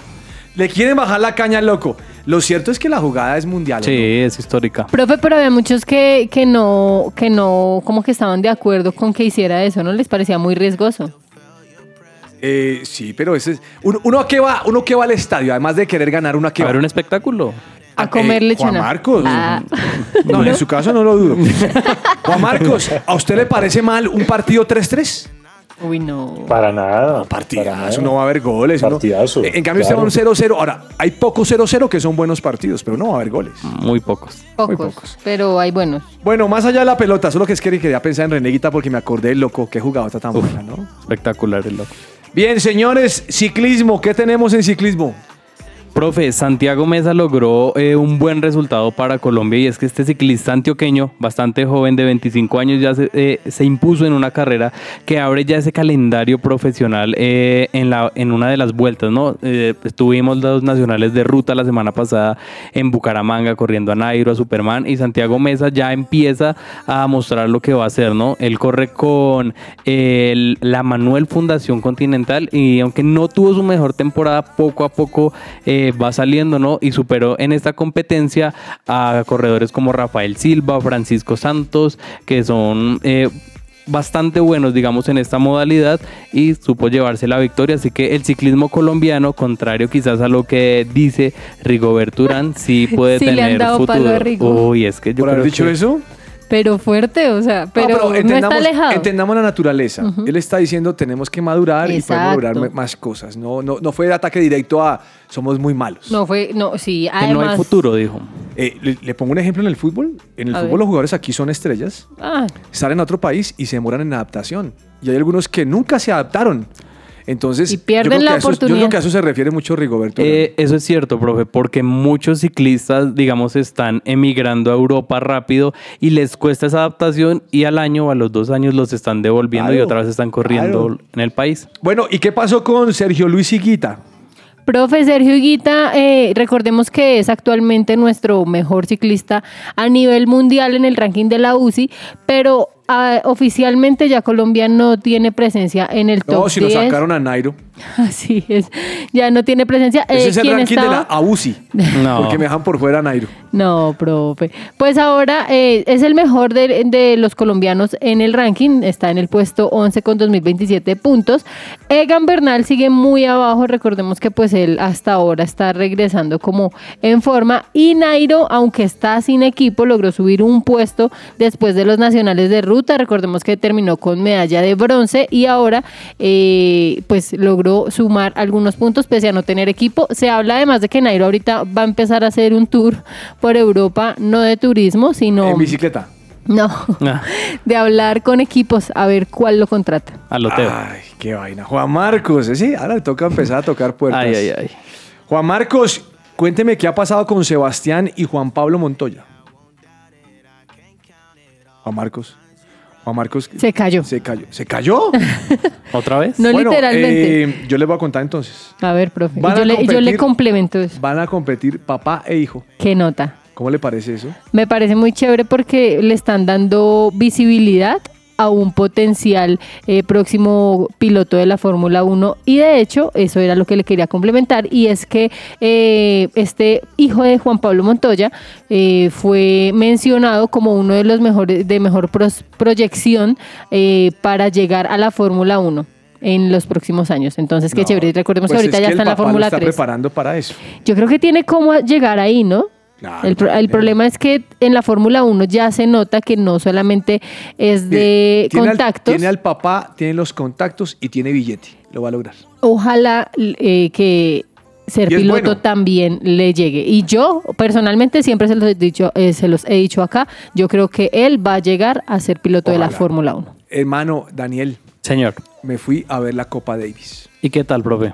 Le quieren bajar la caña al loco. Lo cierto es que la jugada es mundial. ¿o Sí, no? es histórica. Profe, pero había muchos que, que no, que no, como que estaban de acuerdo con que hiciera eso, ¿no? Les parecía muy riesgoso. Eh, sí, pero ese es. Uno, uno a qué va, uno que va al estadio, además de querer ganar, uno a qué A va. ver un espectáculo. A comer Eh, lechona. Juan Marcos. Ah. No, en su caso no lo dudo. Juan Marcos, ¿a usted le parece mal un partido 3-3? Uy, no. Para nada. Partidazo, no va a haber goles. Partidazo, En cambio, claro. usted va a un 0-0. Ahora, hay pocos 0-0 que son buenos partidos, pero no va a haber goles. Muy pocos. Pocos, pero hay buenos. Bueno, más allá de la pelota, solo que es que quería pensar en Reneguita porque me acordé del loco que jugaba tan buena, ¿no? Espectacular el loco. Bien, señores, ciclismo, ¿qué tenemos en ciclismo? Profe, Santiago Mesa logró eh, un buen resultado para Colombia y es que este ciclista antioqueño, bastante joven de 25 años, ya se, eh, se impuso en una carrera que abre ya ese calendario profesional eh, en, una de las vueltas, ¿no? Estuvimos los nacionales de ruta la semana pasada en Bucaramanga corriendo a Nairo, a Superman y Santiago Mesa ya empieza a mostrar lo que va a hacer, ¿no? Él corre con la Manuel Fundación Continental y aunque no tuvo su mejor temporada, poco a poco eh, va saliendo, ¿no? Y superó en esta competencia a corredores como Rafael Silva, Francisco Santos, que son... eh, bastante buenos, digamos, en esta modalidad y supo llevarse la victoria. Así que el ciclismo colombiano, contrario quizás a lo que dice Rigoberto Urán, sí puede Sí le han tener dado palo futuro. a Rigo. Uy, es que yo ¿Por haber creo dicho que- eso? Pero fuerte, o sea, pero, No, no, está alejado. entendamos la naturaleza. Él está diciendo tenemos que madurar y podemos lograr más cosas. No, no, no fue de ataque directo a somos muy malos. No fue, no, sí, Que no hay además. futuro, dijo. Eh, le, le pongo un ejemplo en el fútbol. En el A fútbol ver. los jugadores aquí son estrellas, Ah, salen a otro país y se demoran en adaptación. Y hay algunos que nunca se adaptaron. Entonces, Y pierden yo creo la que a eso- Yo creo que a eso se refiere mucho Rigoberto. Eh, eso es cierto, profe, porque muchos ciclistas, digamos, están emigrando a Europa rápido y les cuesta esa adaptación y al año o a los dos años los están devolviendo y otra vez están corriendo claro. en el país. Bueno, ¿y qué pasó con Sergio Luis Higuita? Profe Sergio Higuita, eh, recordemos que es actualmente nuestro mejor ciclista a nivel mundial en el ranking de la UCI, pero ah, oficialmente ya Colombia no tiene presencia en el top No, si lo 10. sacaron a Nairo. Así es, ya no tiene presencia. Ese Eh, es el ¿quién ranking de la? AUCI. No. Porque me dejan por fuera Nairo. No, profe. Pues ahora eh, es el mejor de, de los colombianos en el ranking. Está en el puesto 11 con 2027 puntos. Egan Bernal sigue muy abajo. Recordemos que pues él hasta ahora está regresando como en forma. Y Nairo, aunque está sin equipo, logró subir un puesto después de los nacionales de ruta. Recordemos que terminó con medalla de bronce y ahora eh, pues logró sumar algunos puntos pese a no tener equipo. Se habla además de que Nairo ahorita va a empezar a hacer un tour por Europa, no de turismo, sino En bicicleta. no, Ah, de hablar con equipos a ver cuál lo contrata. a loteo. Ay, qué vaina. Juan Marcos, ¿eh? sí, ahora le toca empezar a tocar puertas. Ay, ay, ay. Juan Marcos, cuénteme qué ha pasado con Sebastián y Juan Pablo Montoya. Juan Marcos. Juan Marcos. Se cayó. Se cayó. ¿Se cayó? ¿Otra vez? No Bueno, literalmente. eh, yo les voy a contar entonces. a ver, profe. Y yo, a le, yo le complemento eso. Van a competir papá e hijo. ¿Qué nota? ¿Cómo le parece eso? Me parece muy chévere porque le están dando visibilidad a un potencial eh, próximo piloto de la Fórmula 1 y de hecho eso era lo que le quería complementar y es que eh, este hijo de Juan Pablo Montoya eh, fue mencionado como uno de los mejores de mejor pros- proyección eh, para llegar a la Fórmula 1 en los próximos años. Entonces, qué No, chévere. Recordemos pues que ahorita es ya está en la Fórmula está 3. preparando para eso. Yo creo que tiene cómo llegar ahí, ¿no? Claro, el, pro- el tiene. problema es que en la Fórmula 1 ya se nota que no solamente es de Tiene al- contactos. tiene al papá, tiene los contactos y tiene billete. Lo va a lograr. Ojalá eh, que ser piloto bueno. también le llegue. Y yo, personalmente, siempre se los, he dicho, eh, se los he dicho acá, yo creo que él va a llegar a ser piloto de la. Fórmula 1. Hermano Daniel, Señor. me fui a ver la Copa Davis. ¿Y qué tal, profe?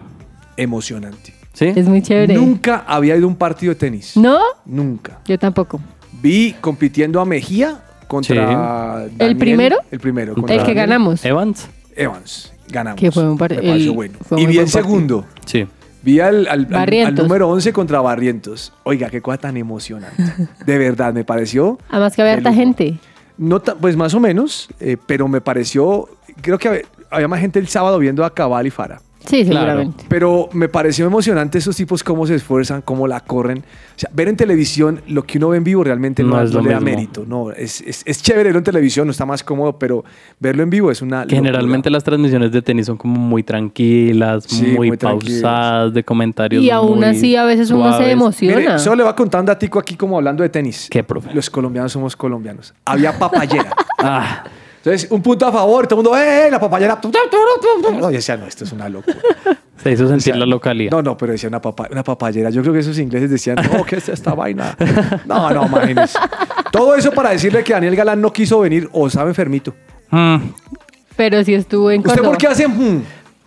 Emocionante. ¿Sí? Es muy chévere. Nunca había ido a un partido de tenis. ¿No? Nunca. Yo tampoco. Vi compitiendo a Mejía contra. ¿El Daniel, primero? El primero. El contra que Daniel ganamos. Evans. Evans. Ganamos. Que fue un par- Me pareció el- bueno. fue Y vi el partido. segundo. Sí. Vi al, al- al- al Barrientos. número 11 contra Barrientos. Oiga, qué cosa tan emocionante. De verdad, me pareció. Además que había harta gente. No pues más o menos, eh, pero me pareció. Creo que había, había más gente el sábado viendo a Cabal y Fara. Sí, Claro. seguramente. Pero me pareció emocionante esos tipos cómo se esfuerzan, cómo la corren. O sea, ver en televisión lo que uno ve en vivo realmente no, No es no lo le da mismo. mérito. No, es, es, es chévere verlo en televisión, no está más cómodo, pero verlo en vivo es una Que generalmente las transmisiones de tenis son como muy tranquilas, Sí, muy, muy tranquilas. pausadas, de comentarios. Y aún muy así a veces uno se suaves. emociona. Mire, solo le voy a contar un datico aquí como hablando de tenis. ¿Qué, profe? Los colombianos somos colombianos. Había papayera. Ah, Entonces, un punto a favor, todo el mundo, ¡eh, la papayera! No, y decía, no, esto es una locura. se hizo sentir O sea, la localidad. No, no, pero decía una, papa, una papayera. Yo creo que esos ingleses decían, no, ¿qué es esta vaina? No, no, imagínense. Todo eso para decirle que Daniel Galán no quiso venir o estaba enfermito. Mm, Pero sí estuvo en ¿Usted Córdoba. por qué hace? mm?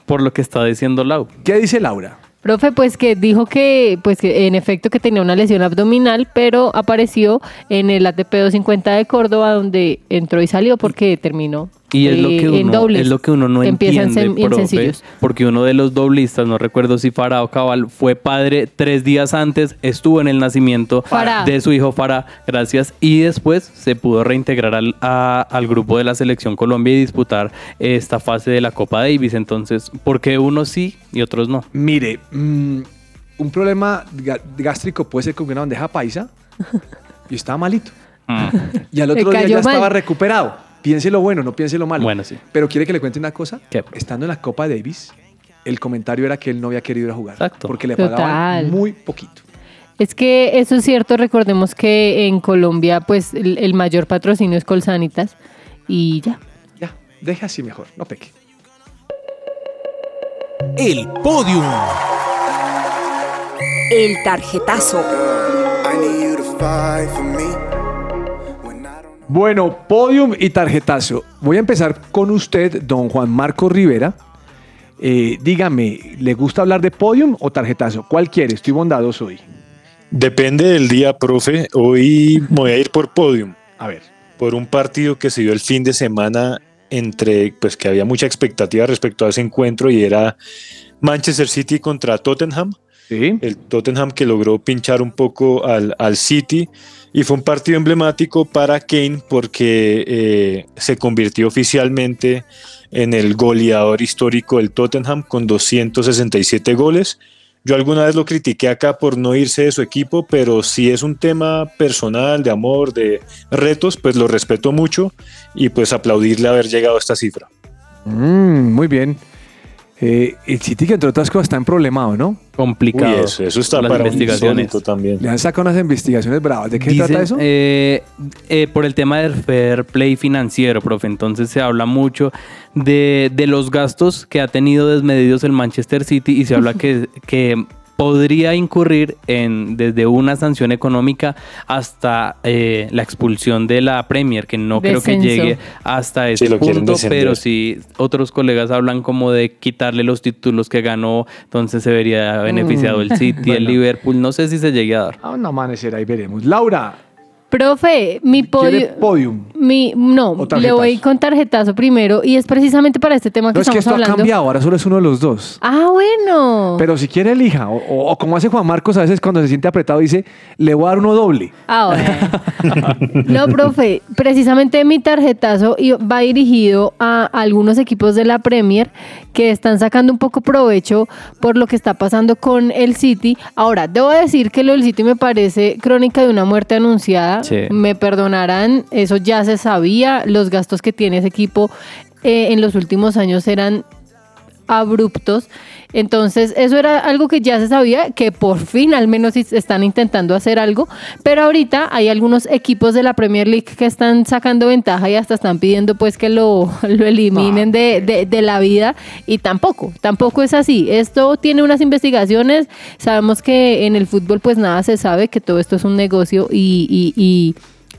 por lo que está diciendo Lau. ¿Qué dice Laura? Profe, pues que dijo que, pues que en efecto que tenía una lesión abdominal, pero apareció en el ATP 250 de Córdoba, donde entró y salió porque terminó Y es lo eh, que en uno, dobles. es lo que uno no Empieza en entiende, profe, sencillos. porque uno de los doblistas, no recuerdo si Farah o Cabal, fue padre tres días antes, estuvo en el nacimiento Farah. de su hijo Farah, gracias, y después se pudo reintegrar al, a- al grupo de la selección Colombia y disputar esta fase de la Copa Davis. Entonces, ¿por qué unos sí y otros no? Mire, mm, un problema gástrico puede ser con una bandeja paisa y estaba malito. Mm. Y al otro día ya estaba mal. recuperado. Piense lo bueno, no piense lo malo. Bueno, sí. Pero quiere que le cuente una cosa. ¿Qué? Estando en la Copa Davis, el comentario era que él no había querido ir a jugar. Exacto. Porque le Total. pagaban muy poquito. Es que eso es cierto, recordemos que en Colombia pues el, el mayor patrocinio es Colsanitas y ya. Ya, deja así mejor, no peque. El podium. El tarjetazo. I need you to fight for me. Bueno, podium y tarjetazo. Voy a empezar con usted, don Juan Marco Rivera. Eh, dígame, ¿le gusta hablar de podium o tarjetazo? ¿Cuál quiere? Estoy bondadoso hoy. Depende del día, profe. Hoy me voy a ir por podium. A ver. por un partido que se dio el fin de semana entre, pues que había mucha expectativa respecto a ese encuentro y era Manchester City contra Tottenham. Sí. El Tottenham que logró pinchar un poco al, al City y fue un partido emblemático para Kane porque eh, se convirtió oficialmente en el goleador histórico del Tottenham con 267 goles. Yo alguna vez lo critiqué acá por no irse de su equipo, pero si es un tema personal, de amor, de retos, pues lo respeto mucho y pues aplaudirle haber llegado a esta cifra. Mm, muy bien. Eh, el City que entre otras cosas está en problemado, ¿no? Complicado. Uy, eso, eso está Las para un investigaciones. insólito también. Le han sacado unas investigaciones bravas. ¿De qué Dicen, trata eso? eh, eh, por el tema del fair play financiero, profe. Entonces se habla mucho de, de los gastos que ha tenido desmedidos el Manchester City y se habla que, que podría incurrir en desde una sanción económica hasta eh, la expulsión de la Premier, que no creo que llegue hasta ese punto, pero sí otros colegas hablan como de quitarle los títulos que ganó, entonces se vería beneficiado el City, el Bueno. Liverpool, no sé si se llegue a dar. A un amanecer, ahí veremos. Laura, Profe, mi ¿quiere podio... podium? Mi, no, ¿O le voy con tarjetazo primero y es precisamente para este tema que No, es que estamos esto ha hablando. cambiado, ahora solo es uno de los dos. Ah, bueno. Pero si quiere, elija. O, o- o como hace Juan Marcos a veces cuando se siente apretado, dice, le voy a dar uno doble. Ahora. no, profe, precisamente mi tarjetazo va dirigido a algunos equipos de la Premier que están sacando un poco provecho por lo que está pasando con el City. Ahora, debo decir que lo del City me parece crónica de una muerte anunciada. Me perdonarán, eso ya se sabía. Los gastos que tiene ese equipo eh, en los últimos años eran abruptos. Entonces, eso era algo que ya se sabía, que por fin al menos están intentando hacer algo, pero ahorita hay algunos equipos de la Premier League que están sacando ventaja y hasta están pidiendo pues que lo, lo eliminen de, de- de la vida y tampoco, tampoco es así. Esto tiene unas investigaciones, sabemos que en el fútbol pues nada se sabe, que todo esto es un negocio y- y- y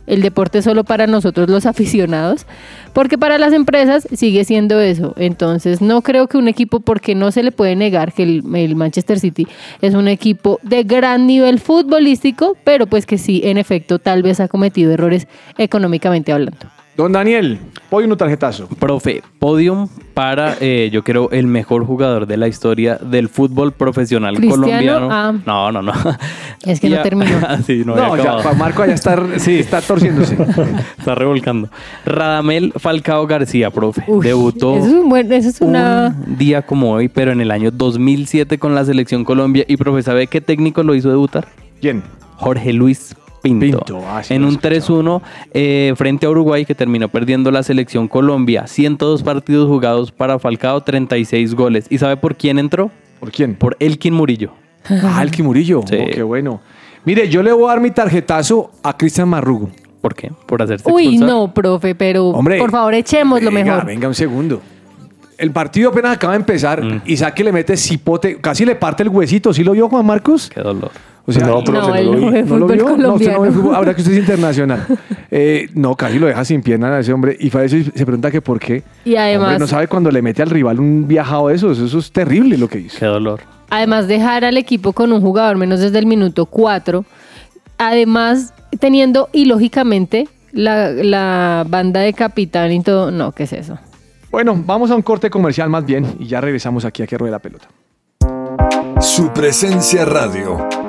el deporte solo para nosotros los aficionados, porque para las empresas sigue siendo eso. Entonces no creo que un equipo, porque no se le puede negar que el Manchester City es un equipo de gran nivel futbolístico, pero pues que sí, en efecto, tal vez ha cometido errores económicamente hablando. Don Daniel, voy un tarjetazo. Profe, podium para, eh, yo creo, el mejor jugador de la historia del fútbol profesional ¿Cristiano? colombiano. Ah. No, no, no. Es que Y no terminó. sí, no, ya, Marco ya está, sí, está torciéndose. Está revolcando. Radamel Falcao García, profe. Debutó Eso es, un buen, eso es una... un día como hoy, pero en el año 2007 con la selección Colombia. Y profe, ¿sabe qué técnico lo hizo debutar? ¿Quién? Jorge Luis Pinto. Pinto, ah, sí en un 3-1 eh, frente a Uruguay que terminó perdiendo la selección Colombia. 102 partidos jugados para Falcao, 36 goles. ¿Y sabe por quién entró? ¿Por quién? Por Elkin Murillo. Ah, el Murillo. Sí. Oh, qué bueno. Mire, yo le voy a dar mi tarjetazo a Cristian Marrugo. ¿Por qué? Por hacerse Uy, expulsar. no, profe, pero Hombre, por favor echemos lo mejor. Venga, un segundo. El partido apenas acaba de empezar Mm. y saque le mete cipote, casi le parte el huesito. ¿Sí lo vio Juan Marcos? Qué dolor. O sea, No, profe, no, no él lo no vi. ve ¿No lo fútbol vio? No, usted colombiano. no ve fútbol. Ahora que usted es internacional. Eh, no, casi lo deja sin pierna a ese hombre. Y para eso se pregunta que por qué. Y además- Hombre, no sabe cuando le mete al rival un viajado de esos. Eso es terrible lo que hizo. Qué dolor. Además, dejar al equipo con un jugador menos desde el minuto 4. Además, teniendo ilógicamente la, la banda de capitán y todo. No, ¿qué es eso? Bueno, vamos a un corte comercial más bien y ya regresamos aquí a que ruede la pelota. Su presencia radio.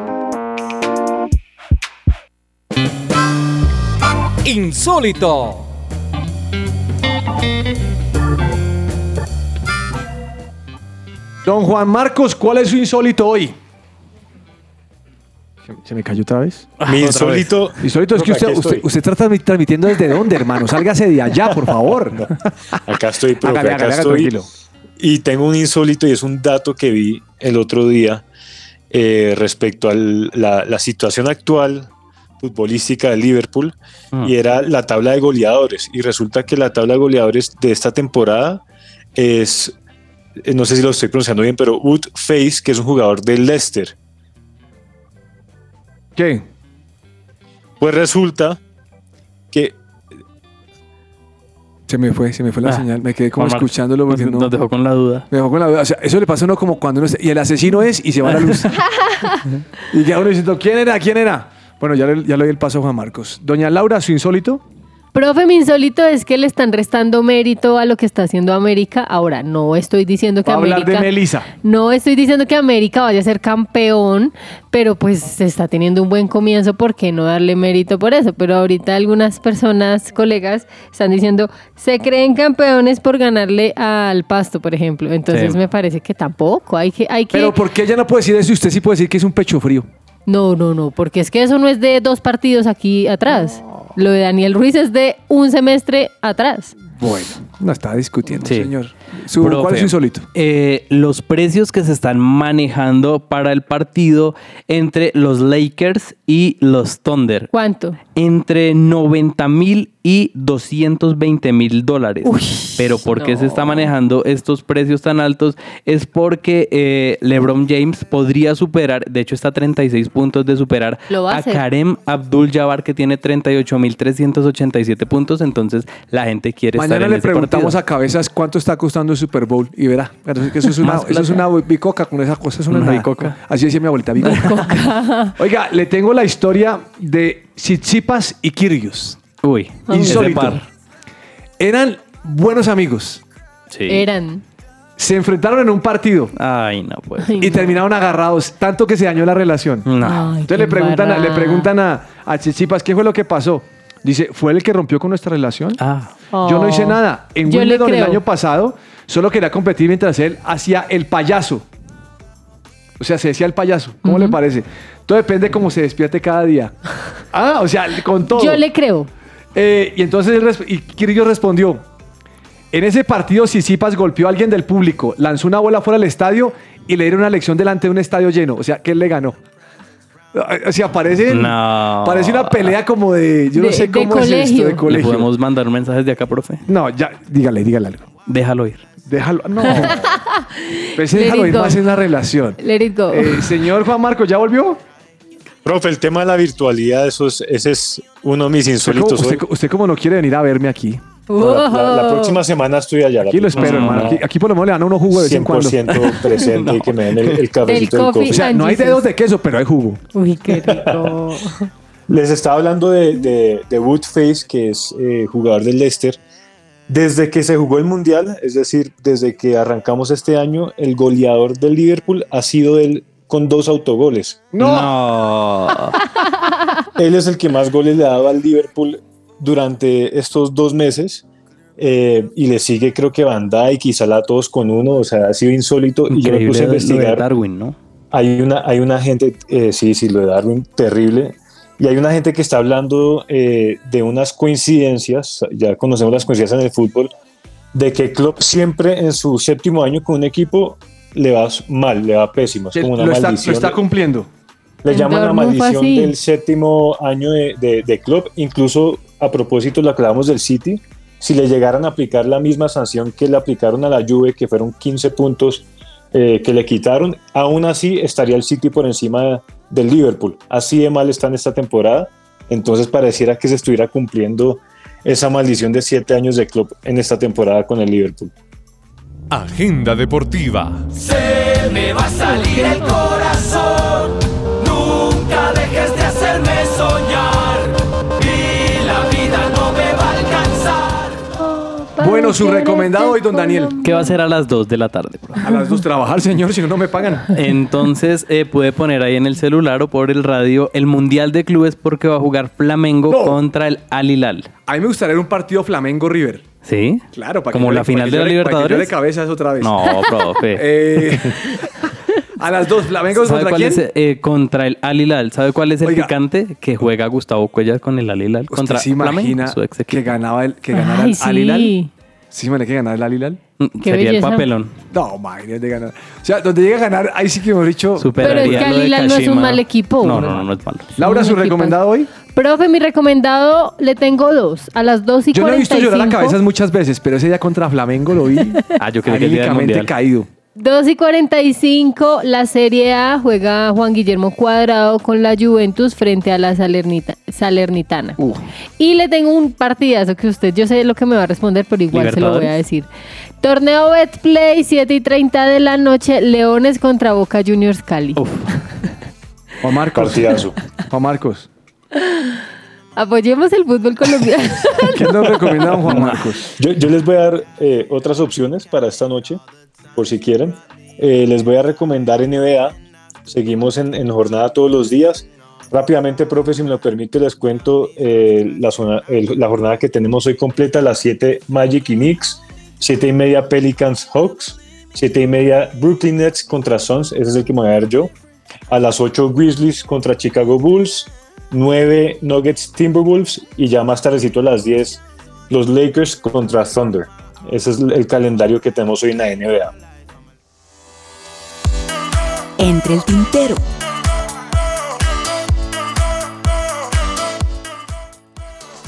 Insólito. Don Juan Marcos, ¿cuál es su insólito hoy? ¿Se- ¿Se me cayó otra vez? Mi insólito. Insólito es que usted, usted, usted está transmi- transmitiendo desde dónde, hermano. Sálgase de allá, por favor. Acá estoy, profe, acá estoy. tranquilo. Y tengo un insólito y es un dato que vi el otro día eh, respecto a la, la situación actual futbolística de Liverpool Ah. y era la tabla de goleadores. Y resulta que la tabla de goleadores de esta temporada es, eh, no sé si lo estoy pronunciando bien, pero Wood Face, que es un jugador del Leicester. ¿Qué? Pues resulta que Se me fue, se me fue la Ah, señal. Me quedé como Marcos, escuchándolo porque nos, no. nos dejó con la duda. Me dejó con la duda. O sea, eso le pasa a uno como cuando uno está- Y el asesino es y se va la luz. y ya uno diciendo, ¿quién era? ¿Quién era? Bueno, ya le, ya le doy el paso a Juan Marcos. Doña Laura, su insólito. Profe, mi insólito es que le están restando mérito a lo que está haciendo América. Ahora, no estoy diciendo que Va a hablar América. de Melissa. No estoy diciendo que América vaya a ser campeón, pero pues se está teniendo un buen comienzo, ¿por qué no darle mérito por eso? Pero ahorita algunas personas, colegas, están diciendo, se creen campeones por ganarle al pasto, por ejemplo. Entonces Sí. me parece que tampoco, hay que... Hay que Pero ¿por qué ella no puede decir eso y usted sí puede decir que es un pecho frío? No, no, no, porque es que eso no es de dos partidos aquí atrás. Lo de Daniel Ruiz es de un semestre atrás. Bueno, no está discutiendo, Sí. señor. Su- Profe, ¿Cuál es insólito? eh, los precios que se están manejando para el partido entre los Lakers y los Thunder. ¿Cuánto? Entre 90 mil y 220 mil dólares. Uy, Pero ¿por qué se está manejando estos precios tan altos? Es porque eh, LeBron James podría superar, de hecho está a 36 puntos de superar a. Karem Abdul-Jabbar que tiene 38 mil 387 puntos. Entonces la gente quiere estar en le ese preguntamos a cabezas cuánto está costando el Super Bowl y verá. Pero es que eso es una, eso es una bicoca con esa cosa. Es una, bicoca. Así decía mi abuelita, bicoca. Oiga, le tengo la historia de Tsitsipas y Kyrgios. Uy, Insólito. par. Eran buenos amigos. Sí. Eran. Se enfrentaron en un partido Ay, no pues. Ay, y no. terminaron agarrados, tanto que se dañó la relación. No. Ay, Entonces qué le preguntan, a, le preguntan a, a Tsitsipas qué fue lo que pasó. Dice, ¿fue el que rompió con nuestra relación? Ah. Yo no hice Oh. nada. En Yo le Wimbledon el año pasado solo quería competir mientras él hacía el payaso. O sea, se decía el payaso. ¿Cómo le parece? Todo depende cómo se despierte cada día. Ah, o sea, con todo. Yo le creo. Eh, y entonces él resp- y Kyrgios respondió. En ese partido, Sisipas golpeó a alguien del público, lanzó una bola fuera del estadio y le dieron una lección delante de un estadio lleno. O sea, que él le ganó. O sea, parece, No. parece una pelea como de. Yo no De- sé cómo es esto, colegio. de ¿Le colegio. podemos mandar mensajes de acá, profe? No, ya, dígale, dígale algo. Déjalo ir. Déjalo. No. Pensé Let déjalo it ir go. más en la relación. Let it go. Eh, señor Juan Marcos, ¿ya volvió? Profe, el tema de la virtualidad, eso es, ese es uno de mis Usted insólitos. usted, usted como no quiere venir a verme aquí. No, la, la- la Wow. próxima semana estoy allá. Aquí lo espero, semana, hermano. Aquí, aquí por lo menos le dan a uno jugo de vez en cuando. 100% presente y que me den el, el cafecito del coffee. O coffee. sea, no hay dedos de queso, pero hay jugo. Uy, qué rico. Les estaba hablando de, de, de Woodface, que es eh, jugador del Leicester. Desde que se jugó el Mundial, es decir, desde que arrancamos este año, el goleador del Liverpool ha sido él con dos autogoles. No. Él es el que más goles le ha dado al Liverpool durante estos dos meses. eh, y le sigue creo que Van Dijk y Salah todos con uno, o sea, ha sido insólito. y yo me Increíble puse a de investigar. Darwin, ¿no? Hay una, hay una gente, eh, sí, sí, lo de Darwin, terrible. Y hay una gente que está hablando eh, de unas coincidencias, ya conocemos las coincidencias en el fútbol, de que Klopp siempre en su séptimo año con un equipo le va mal, le va pésimo. Es como una lo, está, lo maldición. está cumpliendo. Le En llaman la maldición del séptimo año de, de, de Klopp. Incluso a propósito, lo que hablamos del City, si le llegaran a aplicar la misma sanción que le aplicaron a la Juve, que fueron 15 puntos eh, que le quitaron, aún así estaría el City por encima del Liverpool. Así de mal está en esta temporada. Entonces pareciera que se estuviera cumpliendo esa maldición de siete años de Klopp en esta temporada con el Liverpool. Agenda deportiva. Se me va a salir el corazón. Bueno, su recomendado hoy, don Daniel. ¿Qué va a ser a las 2 de la tarde? bro? A las dos trabajar, señor, si no, no me pagan. Entonces eh, puede poner ahí en el celular o por el radio el Mundial de Clubes porque va a jugar Flamengo No. contra el Al Hilal. A mí me gustaría ver un partido Flamengo-River. ¿Sí? Claro, para que Como yo la le- final para de que la le- para que yo Libertadores. cabezas otra vez. No, profe. Eh, a las dos, Flamengo ¿Sabe contra cuál quién? es? Eh, contra el Al Hilal. ¿Sabe cuál es el Oiga. picante? Que juega Gustavo Cuellar con el Al Hilal. ¿Usted Contra se imagina Flamengo, su ex que ganaba el, que ganara Ay, el Al Hilal? sí. Sí, me que ganar el Al Hilal. Mm, Sería el belleza. papelón. No, imagínate de ganar. O sea, donde llega a ganar, ahí sí que hemos dicho. Superaría Pero es que lo Al de Hilal no es un mal equipo. No, no, no, no es malo. Laura, ¿su recomendado hoy? Profe, mi recomendado le tengo dos. A las 2 y Yo no he visto 45. llorar a cabezas muchas veces, pero ese día contra Flamengo lo vi Ah, yo creí que el día del anímicamente Mundial. caído. 2 y 45, la Serie A juega Juan Guillermo Cuadrado con la Juventus frente a la Salernita- Salernitana. Uh. Y le tengo un partidazo que usted, yo sé lo que me va a responder, pero igual se lo voy a decir. Torneo Betplay, 7 y 30 de la noche, Leones contra Boca Juniors Cali. Uf. Juan Marcos. Partidazo. Juan Marcos. Apoyemos el fútbol colombiano. ¿Qué nos recomienda Juan Marcos? Yo, yo les voy a dar eh, otras opciones para esta noche, por si quieren. Eh, les voy a recomendar NBA. Seguimos en, en jornada todos los días. Rápidamente, profe, si me lo permite, les cuento eh, la, zona- el- la jornada que tenemos hoy completa. Las 7 Magic y Knicks, 7 y media Pelicans Hawks, 7 y media Brooklyn Nets contra Suns, ese es el que me voy a ver yo. A las 8 Grizzlies contra Chicago Bulls, 9 Nuggets Timberwolves y ya más tardecito a las 10 los Lakers contra Thunder. Ese es el calendario que tenemos hoy en la NBA. Entre el tintero.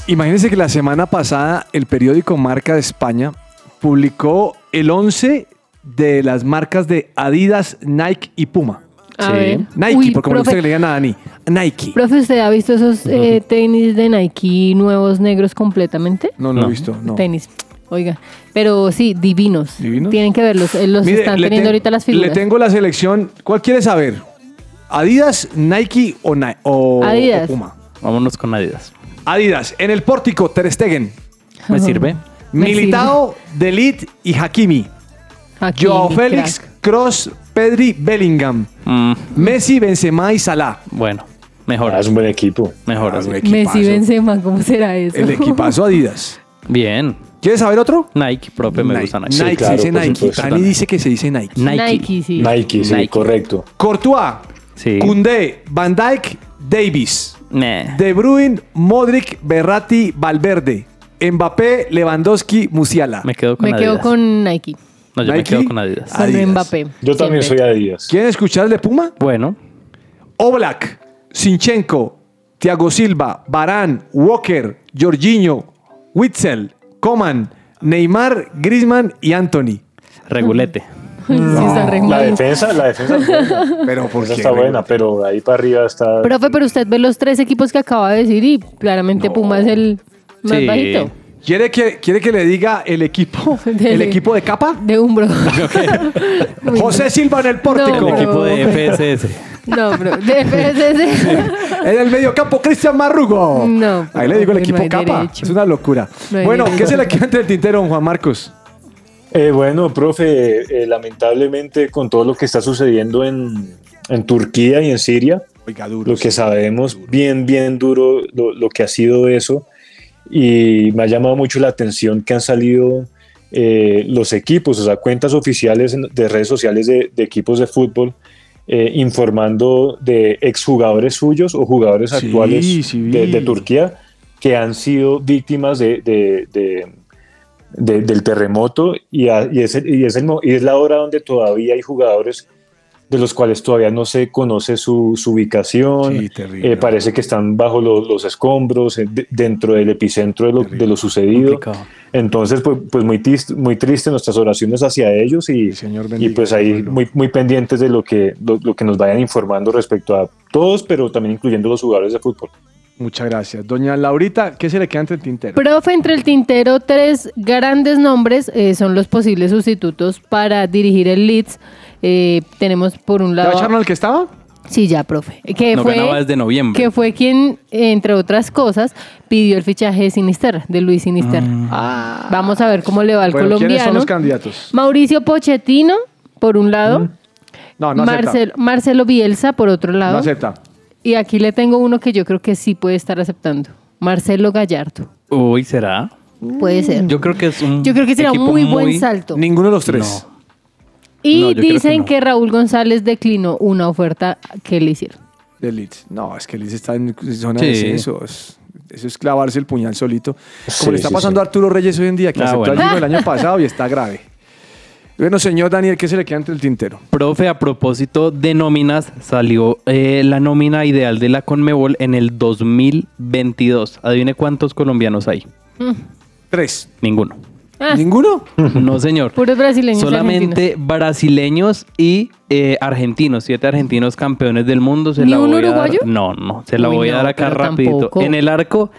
Imagínense que la semana pasada el periódico Marca de España publicó el 11 de las marcas de Adidas, Nike y Puma. A Sí. ver. Nike, Uy, porque le gusta profe, que le digan a Dani. Nike. profe, ¿usted ha visto esos eh, tenis de Nike nuevos negros completamente? No, no, No. he visto. No. Tenis. Oiga, pero sí, divinos. ¿Divinos? Tienen que verlos. eh, Los Mire, están le teniendo ten- ahorita las figuras. Le tengo la selección. ¿Cuál quiere saber? ¿Adidas, Nike o, Ni- o- Adidas. o Puma? Vámonos con Adidas. Adidas. En el pórtico, Ter Stegen. ¿Me sirve? Militao, Delit y Hakimi. Hakimi, Joao Félix, crack. Cross, Pedri, Bellingham. Mm, Messi, Benzema y Salah. bueno, mejor. Ah, es un buen equipo. Mejor Ah. Messi Benzema, ¿cómo será eso? El equipazo Adidas. Bien. ¿Quieres saber otro? Nike, profe, me gusta Nike. Sí, Nike, claro, se dice por Nike. supuesto. Dani dice que se dice Nike. Nike. Nike, sí. Nike, sí, Nike. correcto. Courtois, Sí. Koundé, Van Dijk, Davis. Nah. De Bruyne, Modric, Berratti, Valverde. Mbappé, Lewandowski, Musiala. Me quedo con Me Adidas. quedo con Nike. No, yo me Nike. quedo con Adidas. Con Adidas. Mbappé. Yo también soy siempre. Adidas. ¿Quieren escuchar el de Puma? Bueno, Oblak, Sinchenko, Thiago Silva, Barán, Walker, Jorginho, Witzel, Coman, Neymar, Griezmann y Anthony. regulete. Sí, está re La defensa, la defensa. Pero ¿por qué? está buena, pero ahí para arriba está. Profe, pero usted ve los tres equipos que acaba de decir y claramente Puma es el más Sí. bajito. ¿Quiere que, ¿Quiere que le diga el equipo? Dele. ¿El equipo de capa? De Umbro. José Silva en el pórtico. No, El equipo bro. de FSS. No, bro. De FSS. En el mediocampo, Cristian Marrugo. No, Ahí le digo el no equipo hay capa. derecho. Es una locura. No bueno, derecho. ¿qué se le queda entre el tintero, Juan Marcos? Eh, bueno, profe, eh, lamentablemente con todo lo que está sucediendo en, en Turquía y en Siria, Oiga, duro. lo que sabemos bien, bien duro lo, lo que ha sido eso. Y me ha llamado mucho la atención que han salido eh, los equipos, o sea, cuentas oficiales de redes sociales de, de equipos de fútbol eh, informando de exjugadores suyos o jugadores Sí, actuales sí. de, de Turquía que han sido víctimas de, de- de- de- del terremoto y, a- y es, el- y, es el mo- y es la hora donde todavía hay jugadores de los cuales todavía no se conoce su, su ubicación. Sí, terrible. Eh, parece que están bajo lo- los escombros, eh, de- dentro del epicentro de lo, de lo sucedido. Complicado. Entonces, pues, pues muy, triste, muy triste nuestras oraciones hacia ellos y, Señor y bendiga pues su ahí muy, muy pendientes de lo que, lo, lo que nos vayan informando respecto a todos, pero también incluyendo los jugadores de fútbol. Muchas gracias. Doña Laurita, ¿qué se le queda entre el tintero? Profe, entre el tintero, tres grandes nombres eh, son los posibles sustitutos para dirigir el Leeds. Eh, tenemos por un ¿Ya lado. echaron al que estaba? Sí, ya, profe. Que No fue, ganaba desde noviembre. que fue quien, entre otras cosas, pidió el fichaje de Sinisterra, de Luis Sinisterra. Ah. Vamos a ver cómo le va al Bueno, ¿quiénes son colombiano. los candidatos? Mauricio Pochettino, por un lado. No, no acepta. Marcelo, Bielsa, por otro lado. No acepta. Y aquí le tengo uno que yo creo que sí puede estar aceptando. Marcelo Gallardo. Uy, ¿será? Puede ser. Yo creo que es un Yo creo que será un equipo muy buen salto. Ninguno de los tres. Y No, que dicen no. que, Raúl González declinó una oferta que le hicieron. De Leeds. No, es que Leeds está en zona Sí. de descenso. Es- Eso es clavarse el puñal solito. Como Sí, le está sí, pasando sí. a Arturo Reyes hoy en día, que Ah, aceptó bueno. el año pasado y está grave. Bueno, señor Daniel, ¿qué se le queda entre el tintero? Profe, a propósito de nóminas, salió eh, la nómina ideal de la Conmebol en el 2022. Adivine cuántos colombianos hay. Tres. Ninguno. Ah, ¿Ninguno? No, señor. puros brasileños. y Solamente brasileños y eh, argentinos. Siete argentinos campeones del mundo. Se ¿Ni la un voy a dar- uruguayo? No, no. Se la Uy, voy a dar acá rapidito. tampoco. En el arco,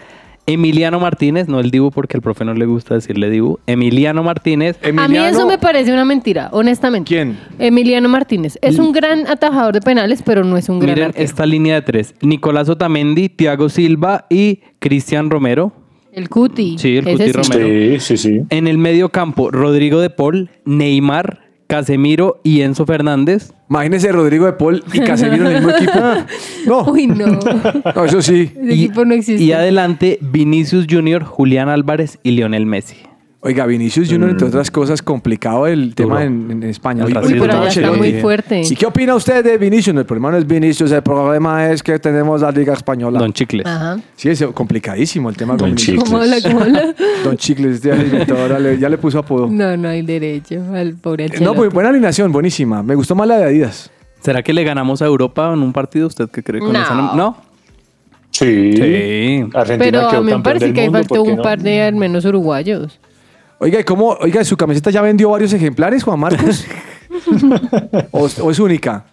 Emiliano Martínez. No el Dibu porque al profe no le gusta decirle Dibu. Emiliano Martínez. A mí eso me parece una mentira, honestamente. ¿Quién? Emiliano Martínez. Es un gran atajador de penales, pero no es un gran Miren arquero. esta línea de tres. Nicolás Otamendi, Thiago Silva y Cristian Romero. El Cuti. Sí, el ese Cuti sí. Romero. Sí, sí, sí. En el medio campo, Rodrigo de Paul, Neymar, Casemiro y Enzo Fernández. Imagínese Rodrigo de Paul y Casemiro en el mismo equipo. No, Uy, no. no, eso sí. Ese equipo no existe. Y adelante, Vinicius Junior, Julián Álvarez y Lionel Messi. Oiga, Vinicius Junior, entre otras cosas, complicado el tema en, en España. El Uy, pero está muy fuerte. ¿Y qué opina usted de Vinicius? El problema no es Vinicius, el problema es que tenemos la Liga Española. Don Chicles. Ajá. Sí, es complicadísimo el tema con Don Vinicius. ¿Cómo habla? ¿Cómo habla? Don Chicles, ya le, inventó, ahora le- ya le puso apodo. No, no hay derecho al pobre Eh, No, Ancelotti. pues buena alineación, buenísima. Me gustó más la de Adidas. ¿Será que le ganamos a Europa en un partido? ¿Usted qué cree con No. esa? ¿No? Sí. Sí. Argentina Pero quedó a mí me parece que ahí faltó ¿por qué un no? par de al menos uruguayos. Oiga, ¿y cómo? Oiga, ¿su camiseta ya vendió varios ejemplares, Juan Marcos? o, o es única?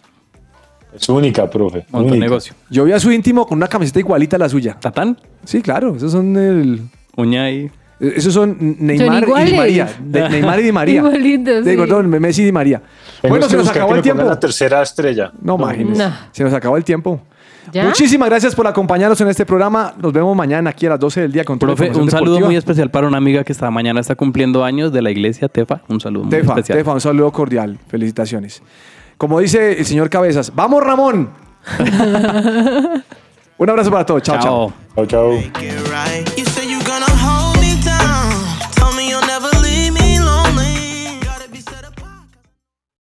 Es única, profe. Única. negocio. Yo vi a su íntimo con una camiseta igualita a la suya. ¿Tatán? Sí, claro, esos son el... Uña y... Esos son Neymar y. Di María. De- Neymar y Di María. Igualitos, sí. Perdón, Messi y Di María. Bueno, se nos acabó el tiempo. la tercera estrella. No. No. Se nos acabó el tiempo. ¿Ya? Muchísimas gracias por acompañarnos en este programa. Nos vemos mañana aquí a las 12 del día con Profe, un saludo deportiva. muy especial para una amiga que está mañana está cumpliendo años de la iglesia, Tefa. Un saludo muy Tefa, especial. Tefa, un saludo cordial. Felicitaciones. Como dice el señor Cabezas, ¡vamos, Ramón! un abrazo para todos. chao. chao. Chao. Chao.